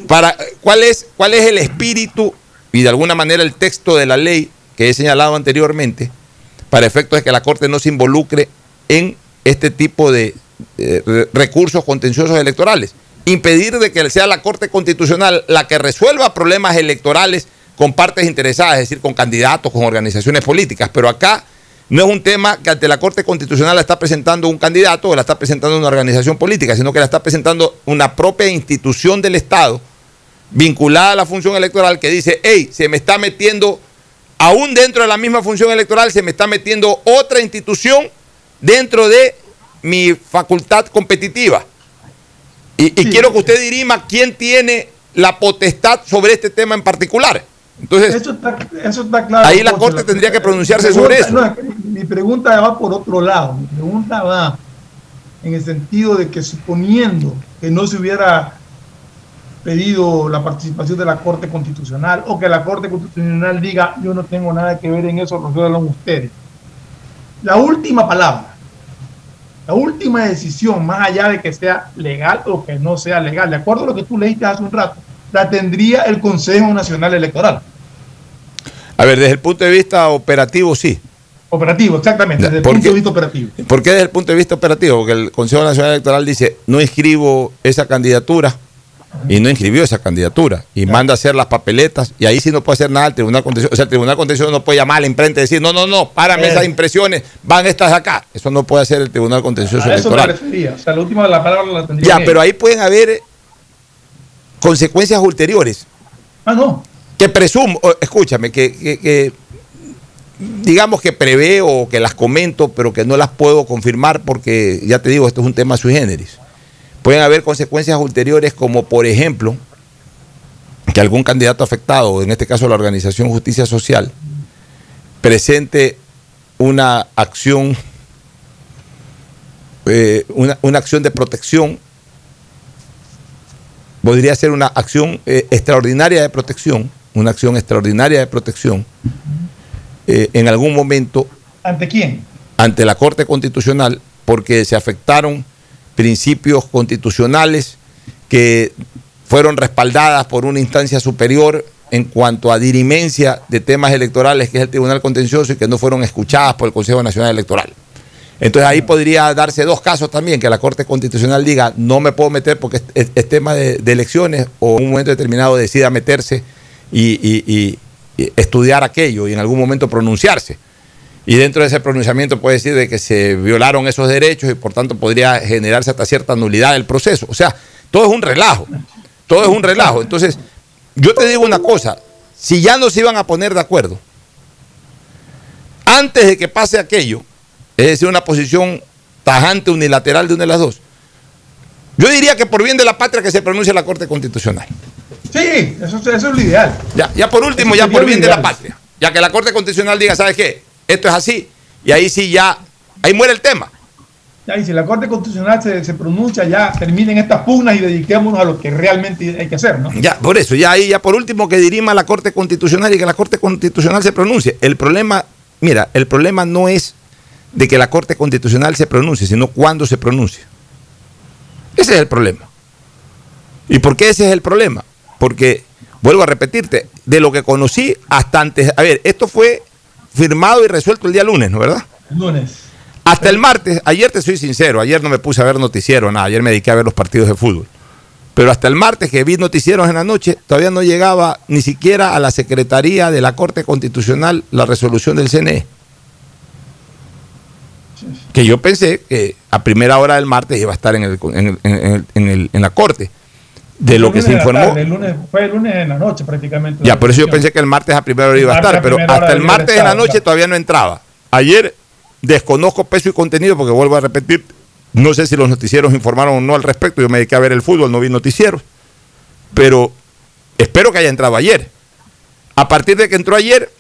para, ¿cuál, es, ¿cuál es el espíritu y de alguna manera el texto de la ley que he señalado anteriormente para efectos de que la Corte no se involucre en este tipo de eh, re- recursos contenciosos electorales? Impedir de que sea la Corte Constitucional la que resuelva problemas electorales con partes interesadas, es decir, con candidatos, con organizaciones políticas. Pero acá no es un tema que ante la Corte Constitucional la está presentando un candidato o la está presentando una organización política, sino que la está presentando una propia institución del Estado vinculada a la función electoral que dice, hey, se me está metiendo, aún dentro de la misma función electoral, se me está metiendo otra institución dentro de mi facultad competitiva. Y, y quiero que usted dirima quién tiene la potestad sobre este tema en particular. Entonces, eso está, eso está claro. ahí la. Corte tendría que pronunciarse sobre eso. no, mi pregunta va por otro lado. Mi pregunta va en el sentido de que suponiendo que no se hubiera pedido la participación de la Corte Constitucional o que la Corte Constitucional diga yo no tengo nada que ver en eso, resuelvan ustedes. La última palabra, la última decisión, más allá de que sea legal o que no sea legal, de acuerdo a lo que tú leíste hace un rato, la tendría el Consejo Nacional Electoral. A ver, desde el punto de vista operativo, sí. Operativo, exactamente, desde el ¿Por punto qué? de vista operativo. ¿Por qué desde el punto de vista operativo? Porque el Consejo Nacional Electoral dice, no inscribo esa candidatura y no inscribió esa candidatura y manda a hacer las papeletas y ahí sí no puede hacer nada el Tribunal Contencioso. O sea, el Tribunal Contencioso no puede llamar a la imprenta y decir, no, no, no, párame Eh. esas impresiones, van estas acá. Eso no puede hacer el Tribunal Contencioso A eso me Electoral. refería. O sea, la última de la palabra la tendría. Ya, pero ahí pueden haber consecuencias ulteriores. Ah, no. Que presumo, escúchame, que, que- que digamos que preveo o que las comento, pero que no las puedo confirmar porque, ya te digo, esto es un tema sui generis. Pueden haber consecuencias ulteriores como, por ejemplo, que algún candidato afectado, en este caso la organización Justicia Social, presente una acción, eh, una, una acción de protección, podría ser una acción eh, extraordinaria de protección, una acción extraordinaria de protección, eh, en algún momento ¿Ante quién? ante la Corte Constitucional porque se afectaron principios constitucionales que fueron respaldadas por una instancia superior en cuanto a dirimencia de temas electorales, que es el Tribunal Contencioso, y que no fueron escuchadas por el Consejo Nacional Electoral. Entonces ahí podría darse dos casos también, que la Corte Constitucional diga, no me puedo meter porque es, tema de, elecciones, o en un momento determinado decida meterse y estudiar aquello y en algún momento pronunciarse. Y dentro de ese pronunciamiento puede decir de que se violaron esos derechos y por tanto podría generarse hasta cierta nulidad del proceso. O sea, todo es un relajo. Todo es un relajo. Entonces, yo te digo una cosa, si ya no se iban a poner de acuerdo, antes de que pase aquello, es decir, una posición tajante unilateral de una de las dos, yo diría que por bien de la patria que se pronuncie la Corte Constitucional. Sí, eso, eso es lo ideal. Ya, ya por último, ya por bien de la patria. Ya que la Corte Constitucional diga, ¿sabes qué? Esto es así. Y ahí sí ya, ahí muere el tema. Ya, y si la Corte Constitucional se, se pronuncia, ya terminen estas pugnas y dediquémonos a lo que realmente hay que hacer, ¿no? Ya, por eso, ya ahí, ya por último que dirima la Corte Constitucional y que la Corte Constitucional se pronuncie. El problema, mira, el problema no es de que la Corte Constitucional se pronuncie, sino cuándo se pronuncia. Ese es el problema. ¿Y por qué ese es el problema? Porque, vuelvo a repetirte, de lo que conocí hasta antes, a ver, esto fue firmado y resuelto el día lunes, ¿no verdad? Lunes. Hasta el martes, ayer te soy sincero, ayer no me puse a ver noticiero, nada, ayer me dediqué a ver los partidos de fútbol. Pero hasta el martes que vi noticieros en la noche, todavía no llegaba ni siquiera a la Secretaría de la Corte Constitucional la resolución del CNE. Que yo pensé que a primera hora del martes iba a estar en, el- en el- en el- en el- en la Corte. De lo que se informó. tarde, el lunes- fue el lunes en la noche prácticamente. Ya, por eso yo pensé que el martes a primera hora iba a estar, pero hasta el martes en la noche claro. todavía no entraba. Ayer desconozco peso y contenido porque vuelvo a repetir, no sé si los noticieros informaron o no al respecto, yo me dediqué a ver el fútbol, no vi noticieros, pero espero que haya entrado ayer. A partir de que entró ayer,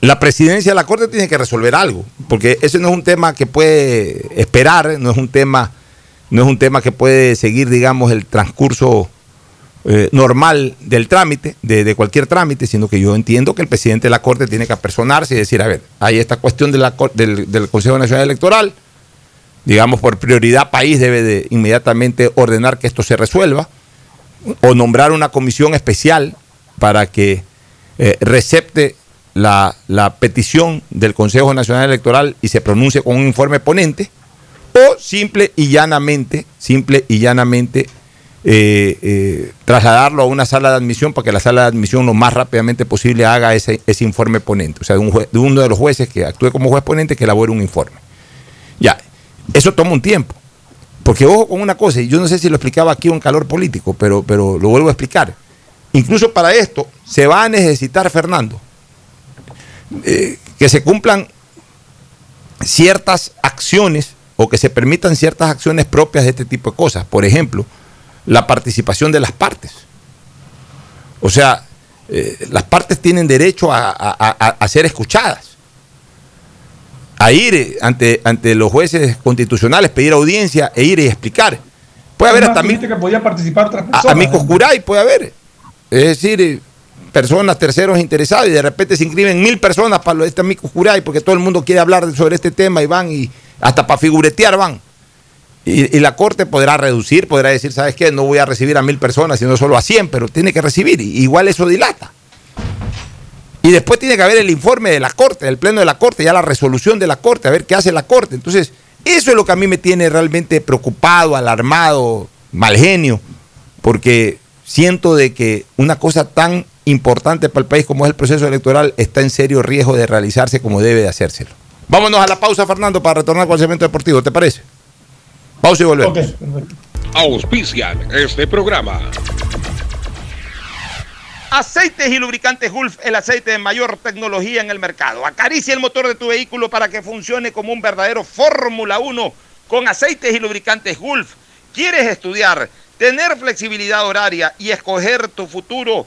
la presidencia de la Corte tiene que resolver algo, porque ese no es un tema que puede esperar, no es un tema, no es un tema que puede seguir, digamos, el transcurso eh, normal del trámite, de, cualquier trámite, sino que yo entiendo que el presidente de la Corte tiene que apersonarse y decir, a ver, hay esta cuestión la del, del Consejo Nacional Electoral, digamos, por prioridad país debe de inmediatamente ordenar que esto se resuelva, o nombrar una comisión especial para que eh, recepte la, la petición del Consejo Nacional Electoral y se pronuncie con un informe ponente, o simple y llanamente, simple y llanamente eh, eh, trasladarlo a una sala de admisión para que la sala de admisión lo más rápidamente posible haga ese, informe ponente, o sea, de, un jue- de uno de los jueces que actúe como juez ponente que elabore un informe. Ya, eso toma un tiempo. Porque ojo con una cosa, y yo no sé si lo explicaba aquí en calor político, pero, pero lo vuelvo a explicar. Incluso para esto se va a necesitar, Fernando, eh, que se cumplan ciertas acciones o que se permitan ciertas acciones propias de este tipo de cosas. Por ejemplo, la participación de las partes. O sea, eh, las partes tienen derecho a, a- a- a ser escuchadas, a ir eh, ante, ante los jueces constitucionales, pedir audiencia e ir y explicar. Puede haber hasta que podía participar otras a- personas. amigos curay, puede haber. Es decir, eh, personas, terceros interesados, y de repente se inscriben mil personas para lo de este amigos curay, porque todo el mundo quiere hablar sobre este tema y van y hasta para figuretear van. Y, la Corte podrá reducir, podrá decir, ¿sabes qué? No voy a recibir a mil personas, sino solo a 100, pero tiene que recibir. y igual eso dilata. Y después tiene que haber el informe de la Corte, del Pleno de la Corte, ya la resolución de la Corte, a ver qué hace la Corte. Entonces, eso es lo que a mí me tiene realmente preocupado, alarmado, mal genio, porque siento de que una cosa tan importante para el país como es el proceso electoral está en serio riesgo de realizarse como debe de hacérselo. Vámonos a la pausa, Fernando, para retornar con el segmento deportivo, ¿te parece? Pausa y volvemos. Auspician este programa. Aceites y lubricantes Gulf, el aceite de mayor tecnología en el mercado. Acaricia el motor de tu vehículo para que funcione como un verdadero Fórmula 1 con aceites y lubricantes Gulf. ¿Quieres estudiar, tener flexibilidad horaria y escoger tu futuro?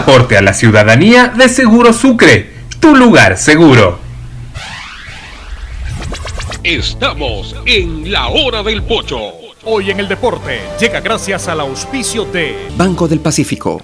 aporte a la ciudadanía de Seguro Sucre, tu lugar seguro. Estamos en la hora del pocho. Hoy en el deporte llega gracias al auspicio de Banco del Pacífico.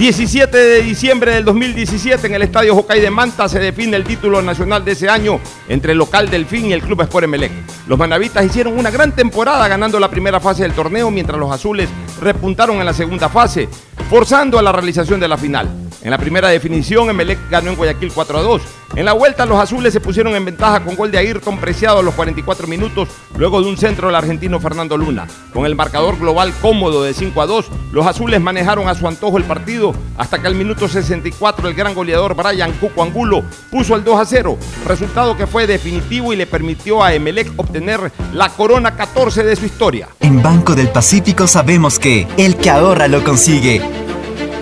17 de diciembre del 2017 en el Estadio Jocay de Manta se define el título nacional de ese año entre el local Delfín y el Club Sport Emelec. Los manavitas hicieron una gran temporada ganando la primera fase del torneo mientras los azules repuntaron en la segunda fase, forzando a la realización de la final. En la primera definición, Emelec ganó en Guayaquil 4 a 2. En la vuelta, los azules se pusieron en ventaja con gol de Ayrton Preciado a los 44 minutos, luego de un centro del argentino Fernando Luna. Con el marcador global cómodo de 5 a 2, los azules manejaron a su antojo el partido hasta que al minuto 64 el gran goleador Brian Cuco Angulo puso el 2 a 0, resultado que fue definitivo y le permitió a Emelec obtener la corona 14 de su historia. En Banco del Pacífico sabemos que el que ahorra lo consigue.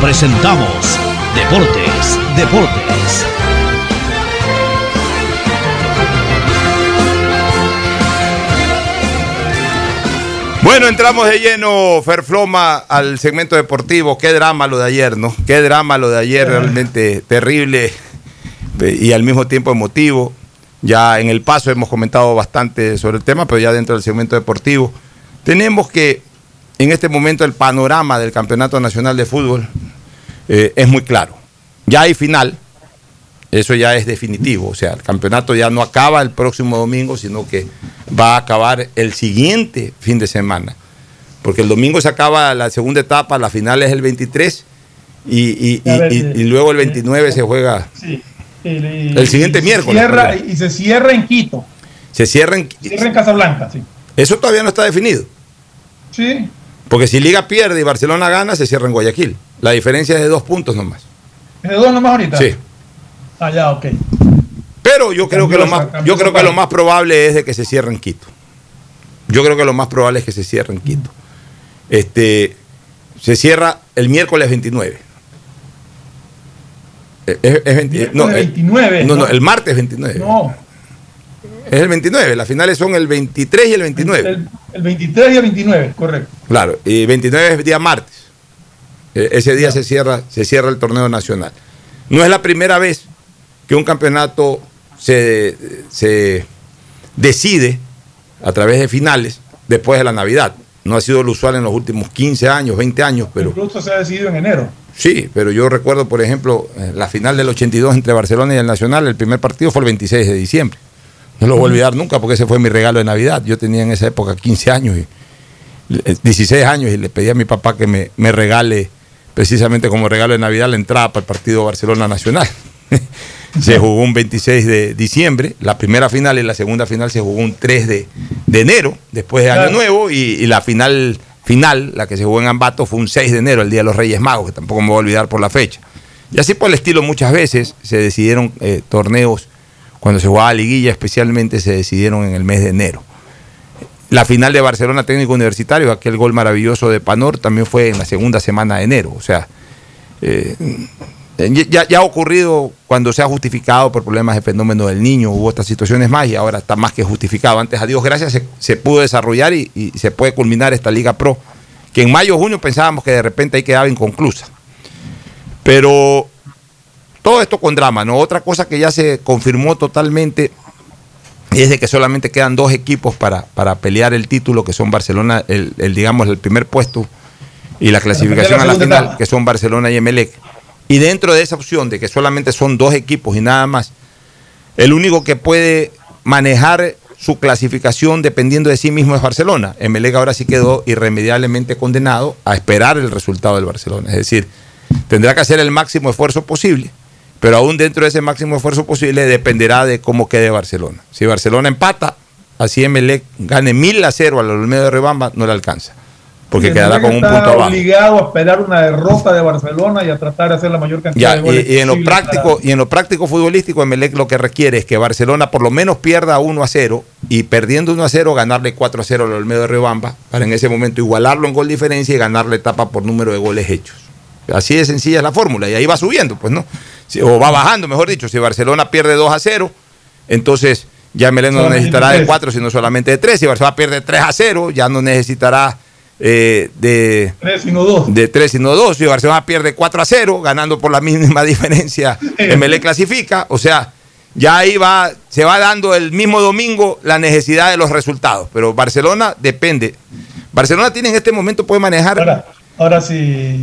presentamos Deportes, Deportes. Bueno, entramos de lleno, Ferfloma, al segmento deportivo. Qué drama lo de ayer, ¿no? Qué drama lo de ayer, realmente terrible eh, y al mismo tiempo emotivo. Ya en el paso hemos comentado bastante sobre el tema, pero ya dentro del segmento deportivo. Tenemos que, en este momento, el panorama del Campeonato Nacional de Fútbol eh, es muy claro. Ya hay final, eso ya es definitivo. O sea, el campeonato ya no acaba el próximo domingo, sino que va a acabar el siguiente fin de semana. Porque el domingo se acaba la segunda etapa, la final es el 23 y, y- y- A ver, y- eh, y luego el 29 se juega. Sí. El, El siguiente y se miércoles, cierra- y se cierra en Quito. Se cierran. Cierra en Casablanca, sí. Eso todavía no está definido. Sí. Porque si Liga pierde y Barcelona gana, se cierra en Guayaquil. La diferencia es de dos puntos nomás. ¿Es de dos nomás ahorita? Sí. Ah, ya, ok. Pero yo creo que lo más, yo creo que lo más probable es de que se cierre en Quito. Yo creo que lo más probable es que se cierre en Quito. Este, se cierra el miércoles 29. Eh, Es, es 20 no, Miércoles eh, 29, no, no, ¿no? el martes 29. No, Es el 29. Las finales son el 23 y el 29. el, el 23 y el 29, correcto. Claro, y 29 es día martes. Eh, Ese día se cierra, se cierra el torneo nacional. No es la primera vez que un campeonato se, se decide a través de finales después de la Navidad. No ha sido lo usual en los últimos 15 años, 20 años, pero Incluso se ha decidido en enero. sí, pero yo recuerdo, por ejemplo, eh, la final del 82 entre Barcelona y el Nacional, el primer partido fue el 26 de diciembre. No lo voy a olvidar nunca porque ese fue mi regalo de Navidad. Yo tenía en esa época 15 años y eh, 16 años y le pedí a mi papá que me, me regale precisamente como regalo de Navidad la entrada para el partido Barcelona Nacional. [LAUGHS] se jugó un 26 de diciembre, la primera final y la segunda final se jugó un 3 de, de enero, después de Año. Nuevo, y, y la final final, la que se jugó en Ambato, fue un 6 de enero, el Día de los Reyes Magos, que tampoco me voy a olvidar por la fecha. Y así por el estilo muchas veces se decidieron eh, torneos, cuando se jugaba liguilla especialmente, se decidieron en el mes de enero. La final de Barcelona Técnico Universitario, aquel gol maravilloso de Panor, también fue en la segunda semana de enero. O sea, eh, ya, ha ocurrido cuando se ha justificado por problemas de fenómeno del niño, hubo otras situaciones más y ahora está más que justificado. Antes, a Dios gracias, se, se pudo desarrollar y, y se puede culminar esta Liga Pro, que en mayo o junio pensábamos que de repente ahí quedaba inconclusa. Pero todo esto con drama, ¿no? Otra cosa que ya se confirmó totalmente es de que solamente quedan dos equipos para, para pelear el título, que son Barcelona, el, digamos, el primer puesto y la clasificación la a la final, que son Barcelona y Emelec. Y dentro de esa opción de que solamente son dos equipos y nada más, el único que puede manejar su clasificación dependiendo de sí mismo es Barcelona. Emelec ahora sí quedó irremediablemente condenado a esperar el resultado del Barcelona. Es decir, tendrá que hacer el máximo esfuerzo posible, pero aún dentro de ese máximo esfuerzo posible dependerá de cómo quede Barcelona. Si Barcelona empata, así Emelec gane mil a cero a la Olmedo de Rebamba, no le alcanza. porque quedará con un punto abajo. obligado a esperar una derrota de Barcelona y a tratar de hacer la mayor cantidad Ya, de goles y, y en lo práctico, para- y en lo práctico futbolístico, Emelec lo que requiere es que Barcelona por lo menos pierda 1 a 0 y perdiendo 1 a 0 ganarle 4 a 0 al Olmedo de Riobamba para en ese momento igualarlo en gol diferencia y ganarle etapa por número de goles hechos. Así de sencilla es la fórmula y ahí va subiendo, pues no. O va bajando, mejor dicho. Si Barcelona pierde 2 a 0, entonces ya Emelec no necesitará de tres. 4, sino solamente de 3. Si Barcelona pierde 3 a 0, ya no necesitará eh, de Tres, sino dos. de 3 sino 2. Si Barcelona pierde 4 a 0, ganando por la mínima [LAUGHS] diferencia, MLE clasifica. O sea, ya ahí va, se va dando el mismo domingo la necesidad de los resultados. Pero Barcelona depende. Barcelona tiene en este momento, puede manejar. Ahora, ahora si,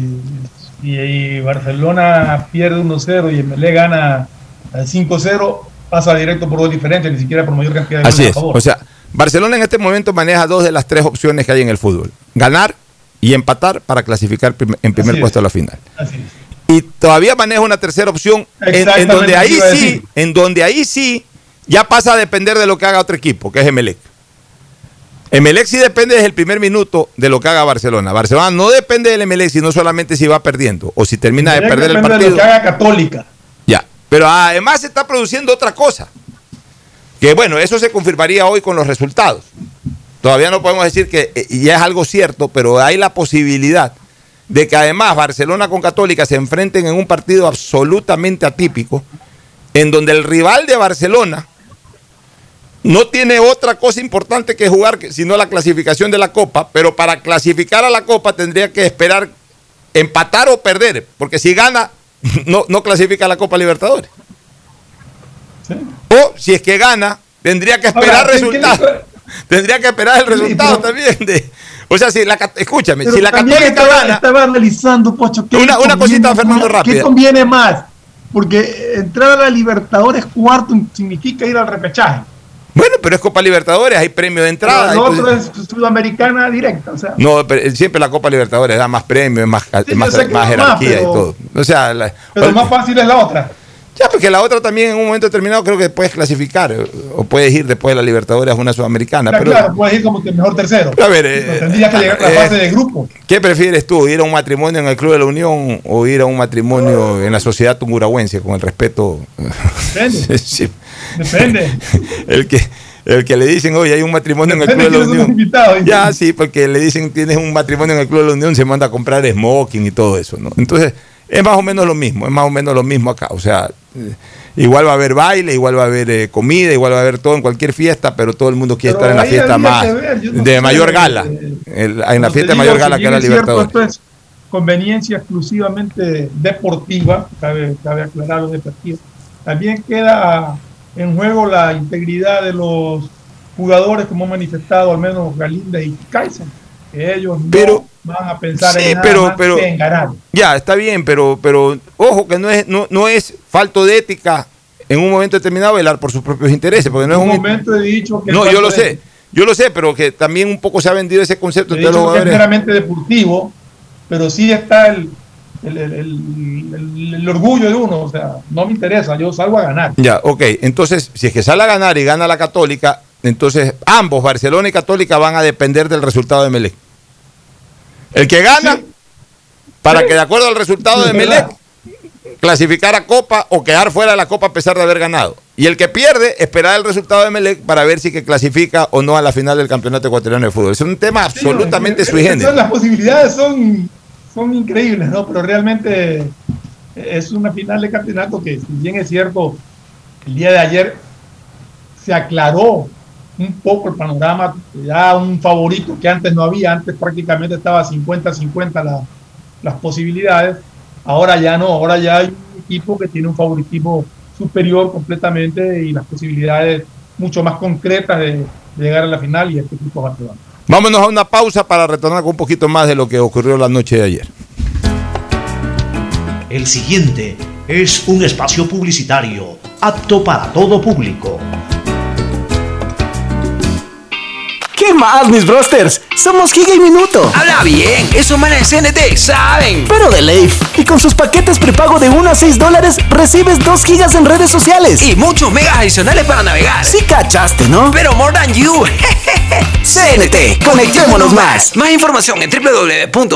y Barcelona pierde 1-0 y MLE gana eh, 5-0, pasa directo por dos diferentes, ni siquiera por mayor cantidad de Así goles a es. favor. O sea, Barcelona en este momento maneja dos de las tres opciones que hay en el fútbol: ganar y empatar para clasificar prim- en primer Así es. puesto a la final. Así es. y todavía maneja una tercera opción en, en donde ahí sí, en donde ahí sí ya pasa a depender de lo que haga otro equipo, que es Emelec. Emelec sí depende desde el primer minuto de lo que haga Barcelona. Barcelona no depende del Emelec, sino solamente si va perdiendo o si termina de perder el depender de partido. lo que haga Católica. Ya. Pero además se está produciendo otra cosa. Que bueno, eso se confirmaría hoy con los resultados. Todavía no podemos decir que eh, ya es algo cierto, pero hay la posibilidad de que además Barcelona con Católica se enfrenten en un partido absolutamente atípico, en donde el rival de Barcelona no tiene otra cosa importante que jugar sino la clasificación de la Copa, pero para clasificar a la Copa tendría que esperar empatar o perder, porque si gana [LAUGHS] no, no clasifica a la Copa Libertadores. O si es que gana, tendría que esperar Ahora, ¿qué- qué resultados. [LAUGHS] Tendría que esperar el Sí, resultado pero- también. De, o sea, si la, escúchame, si la Católica estaba, gana, estaba analizando, Pocho, ¿qué Una- una conviene cosita, Fernando, rápida. ¿Qué conviene más? Porque entrar a la Libertadores cuarto significa ir al repechaje. Bueno, pero es Copa Libertadores, hay premio de entrada. Pero el otro es sudamericana directa. O sea, No, pero siempre la Copa Libertadores da más premios, más, más, más jerarquía más, y todo. O sea, la- pero más fácil es la otra. Ya, porque la otra también en un momento determinado creo que puedes clasificar o puedes ir después de la Libertadores a una sudamericana. Claro, pero, claro, puedes ir como que mejor tercero. Pero a ver, eh, tendrías que llegar a la eh, fase de grupo. ¿Qué prefieres tú? ¿Ir a un matrimonio en el Club de la Unión o ir a un matrimonio en la sociedad tungurahuense con el respeto? [LAUGHS] Sí. Depende. [LAUGHS] El que, el que le dicen, oye, hay un matrimonio en el Club de la Unión. Ya, sí, porque le dicen, tienes un matrimonio en el Club de la Unión, se manda a comprar smoking y todo eso, ¿no? Entonces, es más o menos lo mismo, es más o menos lo mismo acá. O sea, eh, igual va a haber baile, igual va a haber eh, comida, igual va a haber todo en cualquier fiesta, pero todo el mundo quiere Pero estar en la fiesta más, ver, no de mayor eh, gala, el- en la fiesta de mayor si gala que era cierto, Libertadores. Esto es conveniencia exclusivamente deportiva, cabe, cabe aclararlo de partida. También queda en juego la integridad de los jugadores, como han manifestado al menos Galinda y Kaiser, que ellos no van a pensar Sí, en nada pero- más pero- que en ganar. Ya, está bien, pero, pero ojo que no es, no, no es falto de ética en un momento determinado velar por sus propios intereses, porque no es En un un... momento he dicho que No, es yo lo sé, yo lo sé, pero que también un poco se ha vendido ese concepto he dicho que es meramente deportivo, pero sí está el, el, el- el- orgullo de uno, o sea, no me interesa, yo salgo a ganar. Ya, ok, entonces, si es que sale a ganar y gana la Católica, entonces ambos, Barcelona y Católica, van a depender del resultado de Melec. El que gana, para Sí. que de acuerdo al resultado de Melec, clasificar a Copa o quedar fuera de la Copa a pesar de haber ganado. Y el que pierde, esperar el resultado de Melec para ver si que clasifica o no a la final del Campeonato Ecuatoriano de Fútbol. Es un tema absolutamente sui generis. Las posibilidades son, son increíbles, ¿no? Pero realmente es una final de campeonato que, si bien es cierto, el día de ayer se aclaró un poco el panorama, ya un favorito que antes no había, antes prácticamente estaba 50-50 la- las posibilidades, ahora ya no, ahora ya hay un equipo que tiene un favoritismo superior completamente y las posibilidades mucho más concretas de, llegar a la final y este equipo es Barcelona. Vámonos a una pausa para retornar con un poquito más de lo que ocurrió la noche de ayer. El siguiente es un espacio publicitario apto para todo público. ¿Qué más, mis brosters? Somos Giga y Minuto. Habla bien, esos manes de CNT saben. Pero de Leif. Y con sus paquetes prepago de 1 a 6 dólares, recibes 2 gigas en redes sociales. Y muchos megas adicionales para navegar. Sí cachaste, ¿no? Pero more than you. [LAUGHS] CNT, conectémonos más. Más información en www.cnt.com.es.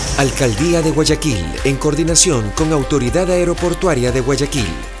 Alcaldía de Guayaquil, en coordinación con Autoridad Aeroportuaria de Guayaquil.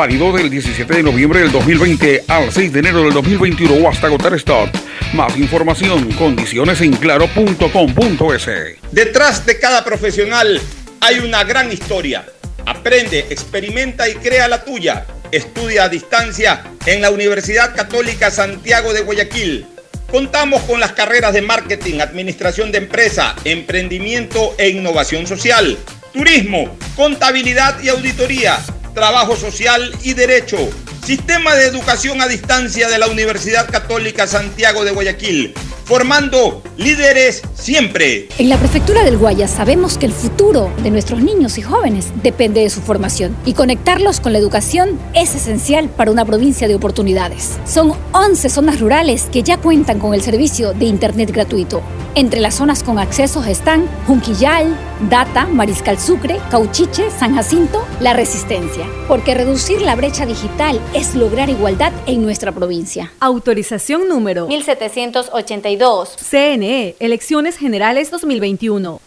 Válido del 17 de noviembre del 2020 al 6 de enero del 2021 o hasta agotar stock. Más información, condiciones en claro.com.es. Detrás de cada profesional hay una gran historia. Aprende, experimenta y crea la tuya. Estudia a distancia en la Universidad Católica Santiago de Guayaquil. Contamos con las carreras de marketing, administración de empresa, emprendimiento e innovación social, turismo, contabilidad y auditoría, trabajo social y derecho. Sistema de educación a distancia de la Universidad Católica Santiago de Guayaquil, formando líderes siempre. En la Prefectura del Guayas sabemos que el futuro de nuestros niños y jóvenes depende de su formación y conectarlos con la educación es esencial para una provincia de oportunidades. Son 11 zonas rurales que ya cuentan con el servicio de Internet gratuito. Entre las zonas con accesos están Junquillal, Data, Mariscal Sucre, Cauchiche, San Jacinto, La Resistencia. Porque reducir la brecha digital es lograr igualdad en nuestra provincia. Autorización número 1782. CNE, Elecciones Generales 2021.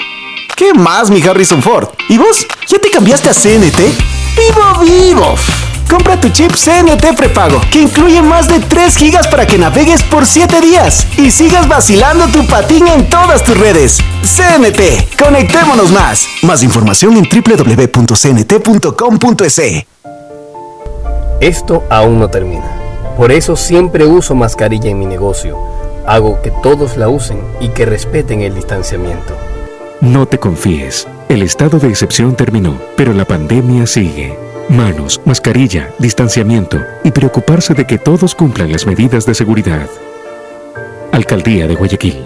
¿Qué más, mi Harrison Ford? ¿Y vos? ¿Ya te cambiaste a CNT? ¡Vivo, vivo! Compra tu chip CNT prepago, que incluye más de 3 gigas para que navegues por 7 días y sigas vacilando tu patín en todas tus redes. CNT, conectémonos más. Más información en www.cnt.com.es. Esto aún no termina. Por eso siempre uso mascarilla en mi negocio. Hago que todos la usen y que respeten el distanciamiento. No te confíes. El estado de excepción terminó, pero la pandemia sigue. Manos, mascarilla, distanciamiento y preocuparse de que todos cumplan las medidas de seguridad. Alcaldía de Guayaquil.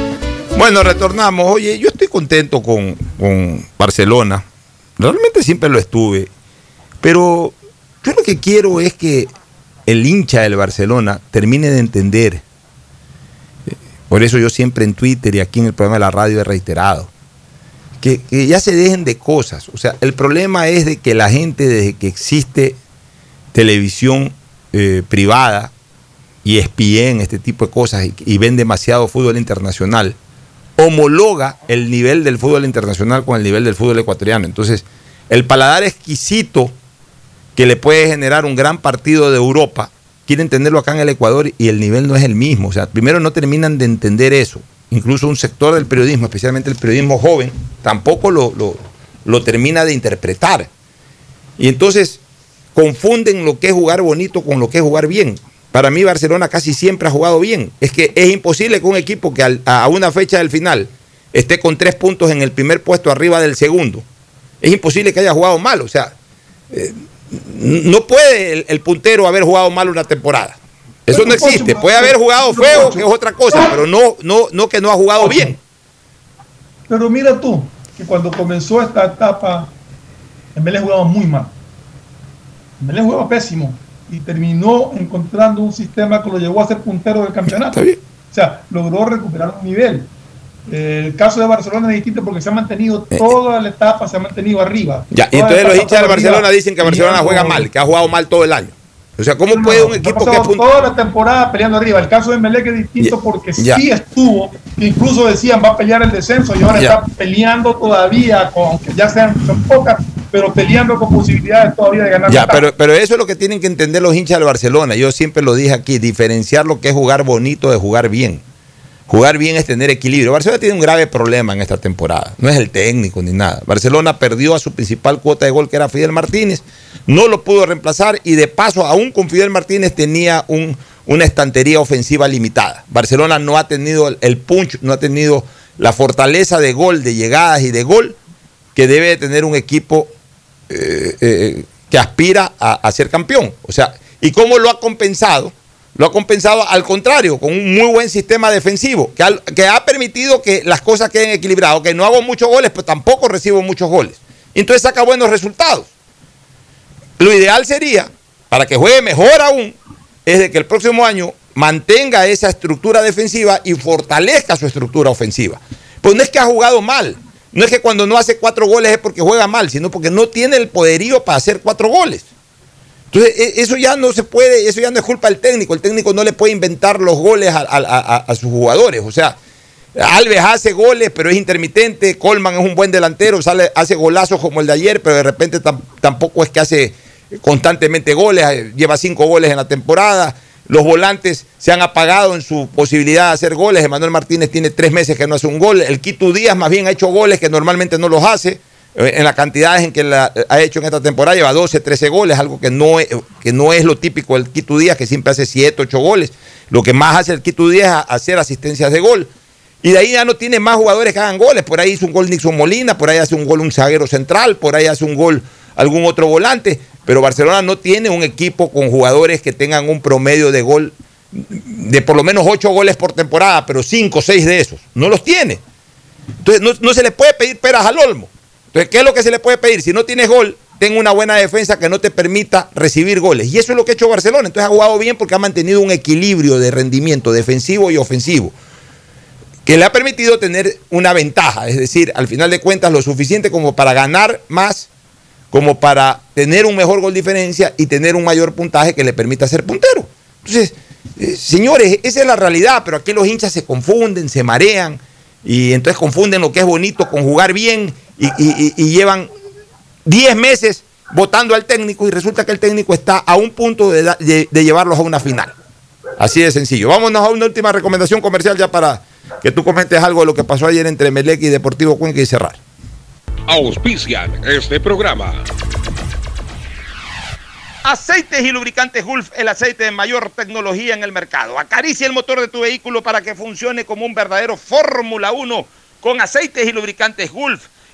Bueno, retornamos. Oye, yo estoy contento con, con Barcelona. Realmente siempre lo estuve. Pero yo lo que quiero es que el hincha del Barcelona termine de entender. Por eso yo siempre en Twitter y aquí en el programa de la radio he reiterado. Que, que ya se dejen de cosas. O sea, el problema es de que la gente desde que existe televisión eh, privada y ESPN, este tipo de cosas, y ven demasiado fútbol internacional, homologa el nivel del fútbol internacional con el nivel del fútbol ecuatoriano. Entonces, el paladar exquisito que le puede generar un gran partido de Europa, quieren tenerlo acá en el Ecuador y el nivel no es el mismo. O sea, primero no terminan de entender eso. Incluso un sector del periodismo, especialmente el periodismo joven, tampoco lo, lo, lo termina de interpretar. Y entonces confunden lo que es jugar bonito con lo que es jugar bien. Para mí Barcelona casi siempre ha jugado bien. Es que es imposible que un equipo que al- a una fecha del final esté con tres puntos en el primer puesto arriba del segundo. Es imposible que haya jugado mal. O sea, eh, no puede el, el puntero haber jugado mal una temporada. Eso no existe. Puede haber jugado feo, que es otra cosa, pero no, no, no que no ha jugado bien. Pero mira tú, que cuando comenzó esta etapa, Mbele jugaba muy mal. Mbele jugaba pésimo y terminó encontrando un sistema que lo llevó a ser puntero del campeonato. O sea, logró recuperar un nivel. Eh, El caso de Barcelona es distinto porque se ha mantenido toda la etapa, se ha mantenido arriba. Ya, y entonces los hinchas de Barcelona dicen que Barcelona juega mal, que ha jugado mal todo el año. O sea, ¿cómo puede un equipo que puntero? toda la temporada peleando arriba. El caso de Melec es distinto porque ya. sí estuvo, incluso decían va a pelear el descenso y ahora Ya. está peleando todavía, con, aunque ya sean son pocas, pero peleando con posibilidades todavía de ganar. Ya, pero, pero eso es lo que tienen que entender los hinchas del Barcelona. Yo siempre lo dije aquí, diferenciar lo que es jugar bonito de jugar bien. Jugar bien es tener equilibrio. Barcelona tiene un grave problema en esta temporada. No es el técnico ni nada. Barcelona perdió a su principal cuota de gol, que era Fidel Martínez. No lo pudo reemplazar y de paso, aún con Fidel Martínez, tenía un- una estantería ofensiva limitada. Barcelona no ha tenido el- punch, no ha tenido la fortaleza de gol, de llegadas y de gol que debe de tener un equipo eh, eh, que aspira a ser campeón. O sea, ¿y cómo lo ha compensado? Lo ha compensado al contrario, con un muy buen sistema defensivo, que, ha permitido que las cosas queden equilibradas. Que no hago muchos goles, pero tampoco recibo muchos goles. Entonces saca buenos resultados. Lo ideal sería, para que juegue mejor aún, es de que el próximo año mantenga esa estructura defensiva y fortalezca su estructura ofensiva. Pues no es que ha jugado mal, no es que cuando no hace cuatro goles es porque juega mal, sino porque no tiene el poderío para hacer cuatro goles. Entonces, e- eso ya no se puede, eso ya no es culpa del técnico. El técnico no le puede inventar los goles a, sus jugadores. O sea, Alves hace goles, pero es intermitente. Colman es un buen delantero, sale, hace golazos como el de ayer, pero de repente tam- tampoco es que hace constantemente goles. eh, Lleva cinco goles en la temporada. Los volantes se han apagado en su posibilidad de hacer goles. Emanuel Martínez tiene tres meses que no hace un gol. El Quito Díaz más bien ha hecho goles que normalmente no los hace. Eh, En las cantidades en que la, ha hecho en esta temporada, lleva 12, 13 goles, algo que no, es, que no es lo típico del Quito Díaz, que siempre hace 7, 8 goles. Lo que más hace el Quito Díaz es hacer asistencias de gol. Y de ahí ya no tiene más jugadores que hagan goles. Por ahí hizo un gol Nixon Molina, por ahí hace un gol un zaguero central, por ahí hace un gol algún otro volante. Pero Barcelona no tiene un equipo con jugadores que tengan un promedio de gol de por lo menos 8 goles por temporada, pero 5 o 6 de esos. No los tiene. Entonces no, no se le puede pedir peras al olmo. Entonces, ¿qué es lo que se le puede pedir? Si no tienes gol, ten una buena defensa que no te permita recibir goles. Y eso es lo que ha hecho Barcelona. Entonces ha jugado bien porque ha mantenido un equilibrio de rendimiento defensivo y ofensivo que le ha permitido tener una ventaja, es decir, al final de cuentas lo suficiente como para ganar más, como para tener un mejor gol diferencia y tener un mayor puntaje que le permita ser puntero. Entonces, eh, señores, esa es la realidad, pero aquí los hinchas se confunden, se marean y entonces confunden lo que es bonito con jugar bien y, y- y- y llevan 10 meses votando al técnico y resulta que el técnico está a un punto de- de llevarlos a una final. Así de sencillo. Vámonos a una última recomendación comercial ya para que tú comentes algo de lo que pasó ayer entre Melec y Deportivo Cuenca y cerrar. Auspician este programa. Aceites y lubricantes Gulf, el aceite de mayor tecnología en el mercado. Acaricia el motor de tu vehículo para que funcione como un verdadero Fórmula 1 con aceites y lubricantes Gulf.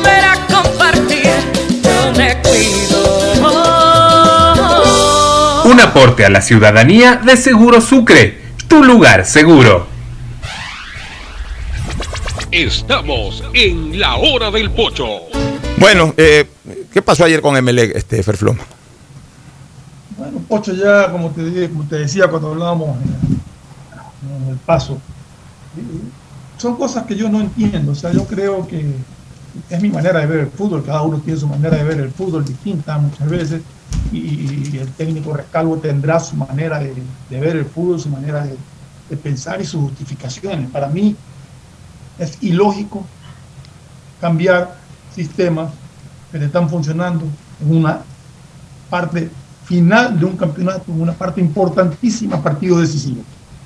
volver a compartir. Yo me cuido. Un aporte a la ciudadanía de Seguro Sucre, tu lugar seguro. Estamos en la hora del pocho. Bueno, eh, ¿qué pasó ayer con MLE, este Ferfloma? Bueno, Pocho, ya como te, dije- como te decía cuando hablábamos en, en el paso, eh, son cosas que yo no entiendo. O sea, yo creo que es mi manera de ver el fútbol. Cada uno tiene su manera de ver el fútbol distinta muchas veces. Y, el técnico Rescalvo tendrá su manera de, de ver el fútbol, su manera de, de pensar y sus justificaciones. Para mí es ilógico cambiar sistemas que te están funcionando en una parte final de un campeonato, en una parte importantísima, partido decisivo.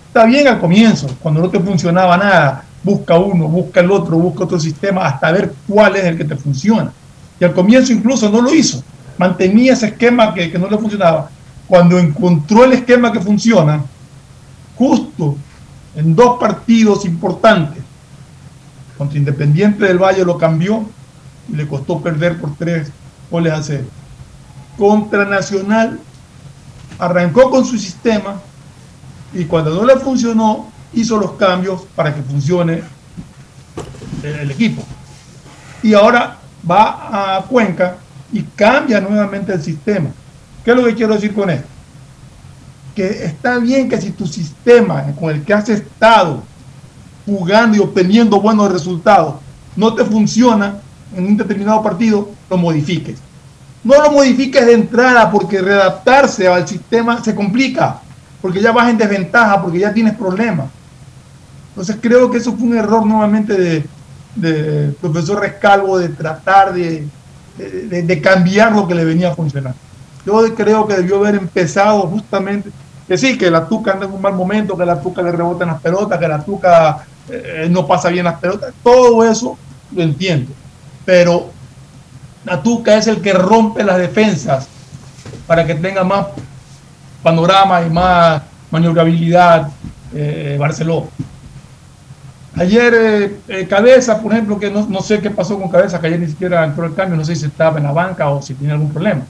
Está bien al comienzo, cuando no te funcionaba nada, busca uno, busca el otro, busca otro sistema hasta ver cuál es el que te funciona. Y al comienzo incluso no lo hizo, mantenía ese esquema que, no le funcionaba. Cuando encontró el esquema que funciona, justo en dos partidos importantes, contra Independiente del Valle lo cambió y le costó perder por tres goles a cero. Contra Nacional arrancó con su sistema y cuando no le funcionó hizo los cambios para que funcione el, equipo. Y ahora va a Cuenca y cambia nuevamente el sistema. ¿Qué es lo que quiero decir con esto? Que está bien que si tu sistema con el que has estado jugando y obteniendo buenos resultados no te funciona en un determinado partido, lo modifiques. No lo modifiques de entrada porque readaptarse al sistema se complica, porque ya vas en desventaja, porque ya tienes problemas. Entonces creo que eso fue un error nuevamente de, de profesor Rescalvo de tratar de, de, de cambiar lo que le venía a funcionar. Yo creo que debió haber empezado justamente, que sí, que la Tuca anda en un mal momento, que la Tuca le rebotan las pelotas, que la Tuca eh, no pasa bien las pelotas, todo eso lo entiendo. Pero la Tuca es el que rompe las defensas para que tenga más panorama y más maniobrabilidad eh, Barceló. Ayer eh, eh, Cabeza, por ejemplo, que no, no, sé qué pasó con Cabeza, que ayer ni siquiera entró el cambio, no sé si estaba en la banca o si tenía algún problema.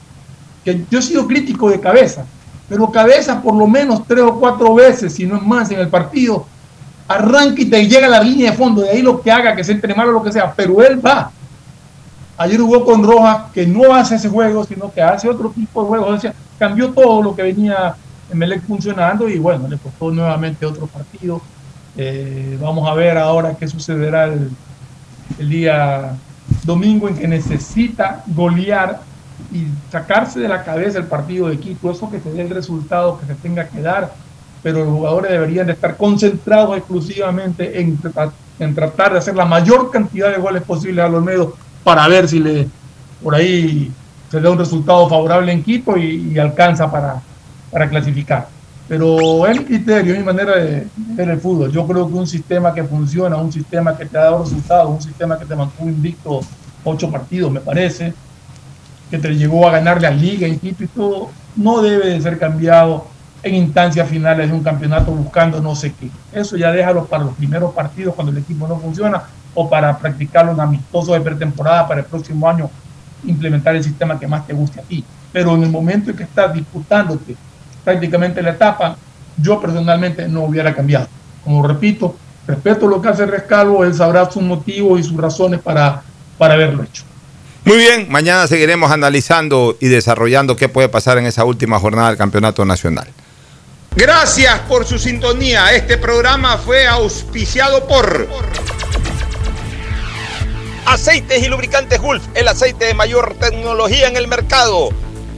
Que yo he sido crítico de Cabeza, pero Cabeza por lo menos tres o cuatro veces, si no es más, en el partido, arranca y te llega a la línea de fondo, de ahí lo que haga, que se entre mal o lo que sea, pero él va. Ayer jugó con Rojas, que no hace ese juego, sino que hace otro tipo de juego. O sea, cambió todo lo que venía en Melec funcionando y bueno, le costó nuevamente otro partido. Eh, vamos a ver ahora qué sucederá el, día domingo en que necesita golear y sacarse de la cabeza el partido de equipo, eso que te dé el resultado que se tenga que dar, pero los jugadores deberían de estar concentrados exclusivamente en, en tratar de hacer la mayor cantidad de goles posibles a los medios para ver si le por ahí se da un resultado favorable en Quito y, alcanza para clasificar. Pero es mi criterio, es mi manera de ver el fútbol. Yo creo que un sistema que funciona, un sistema que te ha dado resultados, un sistema que te mantuvo invicto ocho partidos, me parece, que te llegó a ganarle a Liga en Quito y todo, no debe de ser cambiado en instancias finales de un campeonato buscando no sé qué. Eso ya déjalo para los primeros partidos cuando el equipo no funciona o para practicarlo un amistoso de pretemporada para el próximo año implementar el sistema que más te guste a ti. Pero en el momento en que estás disputándote prácticamente la etapa, yo personalmente no hubiera cambiado. Como repito, respeto lo que hace Rescalvo, él sabrá sus motivos y sus razones para, para haberlo hecho. Muy bien, mañana seguiremos analizando y desarrollando qué puede pasar en esa última jornada del Campeonato Nacional. Gracias por su sintonía. Este programa fue auspiciado por Aceites y Lubricantes Gulf, el aceite de mayor tecnología en el mercado.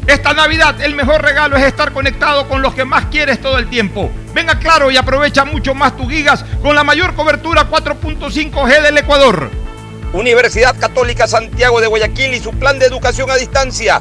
Esta Navidad el mejor regalo es estar conectado con los que más quieres todo el tiempo. Venga claro y aprovecha mucho más tus gigas con la mayor cobertura 4.5G del Ecuador. Universidad Católica Santiago de Guayaquil y su plan de educación a distancia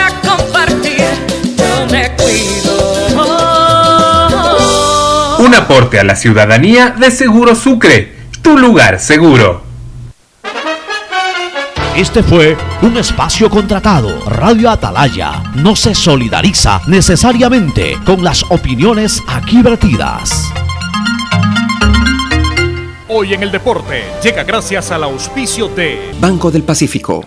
Un aporte a la ciudadanía de Seguro Sucre, tu lugar seguro. Este fue un espacio contratado. Radio Atalaya no se solidariza necesariamente con las opiniones aquí vertidas. Hoy en el deporte llega gracias al auspicio de Banco del Pacífico.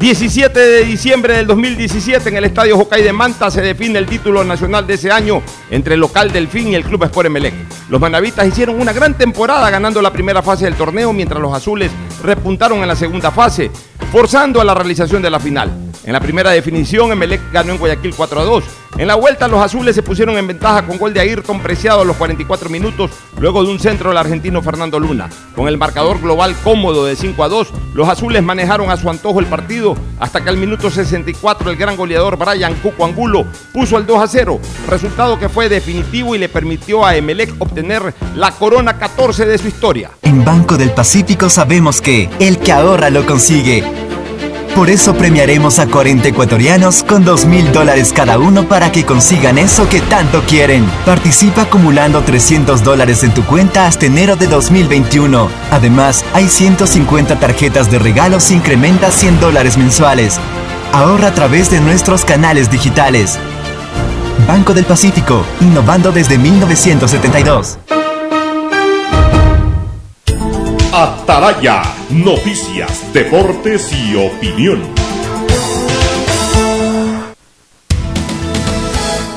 17 de diciembre del 2017 en el Estadio Jocay de Manta se define el título nacional de ese año entre el local Delfín y el Club Sport Emelec. Los manavitas hicieron una gran temporada ganando la primera fase del torneo mientras los azules repuntaron en la segunda fase, forzando a la realización de la final. En la primera definición, Emelec ganó en Guayaquil 4 a 2. En la vuelta, los azules se pusieron en ventaja con gol de Ayrton Preciado a los 44 minutos, luego de un centro del argentino Fernando Luna. Con el marcador global cómodo de 5 a 2, los azules manejaron a su antojo el partido hasta que al minuto 64 el gran goleador Brian Cuco Angulo puso el 2 a 0, resultado que fue definitivo y le permitió a Emelec obtener la corona 14 de su historia. En Banco del Pacífico sabemos que el que ahorra lo consigue. Por eso premiaremos a 40 ecuatorianos con 2 mil dólares cada uno para que consigan eso que tanto quieren. Participa acumulando 300 dólares en tu cuenta hasta enero de 2021. Además, hay 150 tarjetas de regalos e incrementa 100 dólares mensuales. Ahorra a través de nuestros canales digitales. Banco del Pacífico, innovando desde 1972. Atalaya, noticias, deportes y opinión.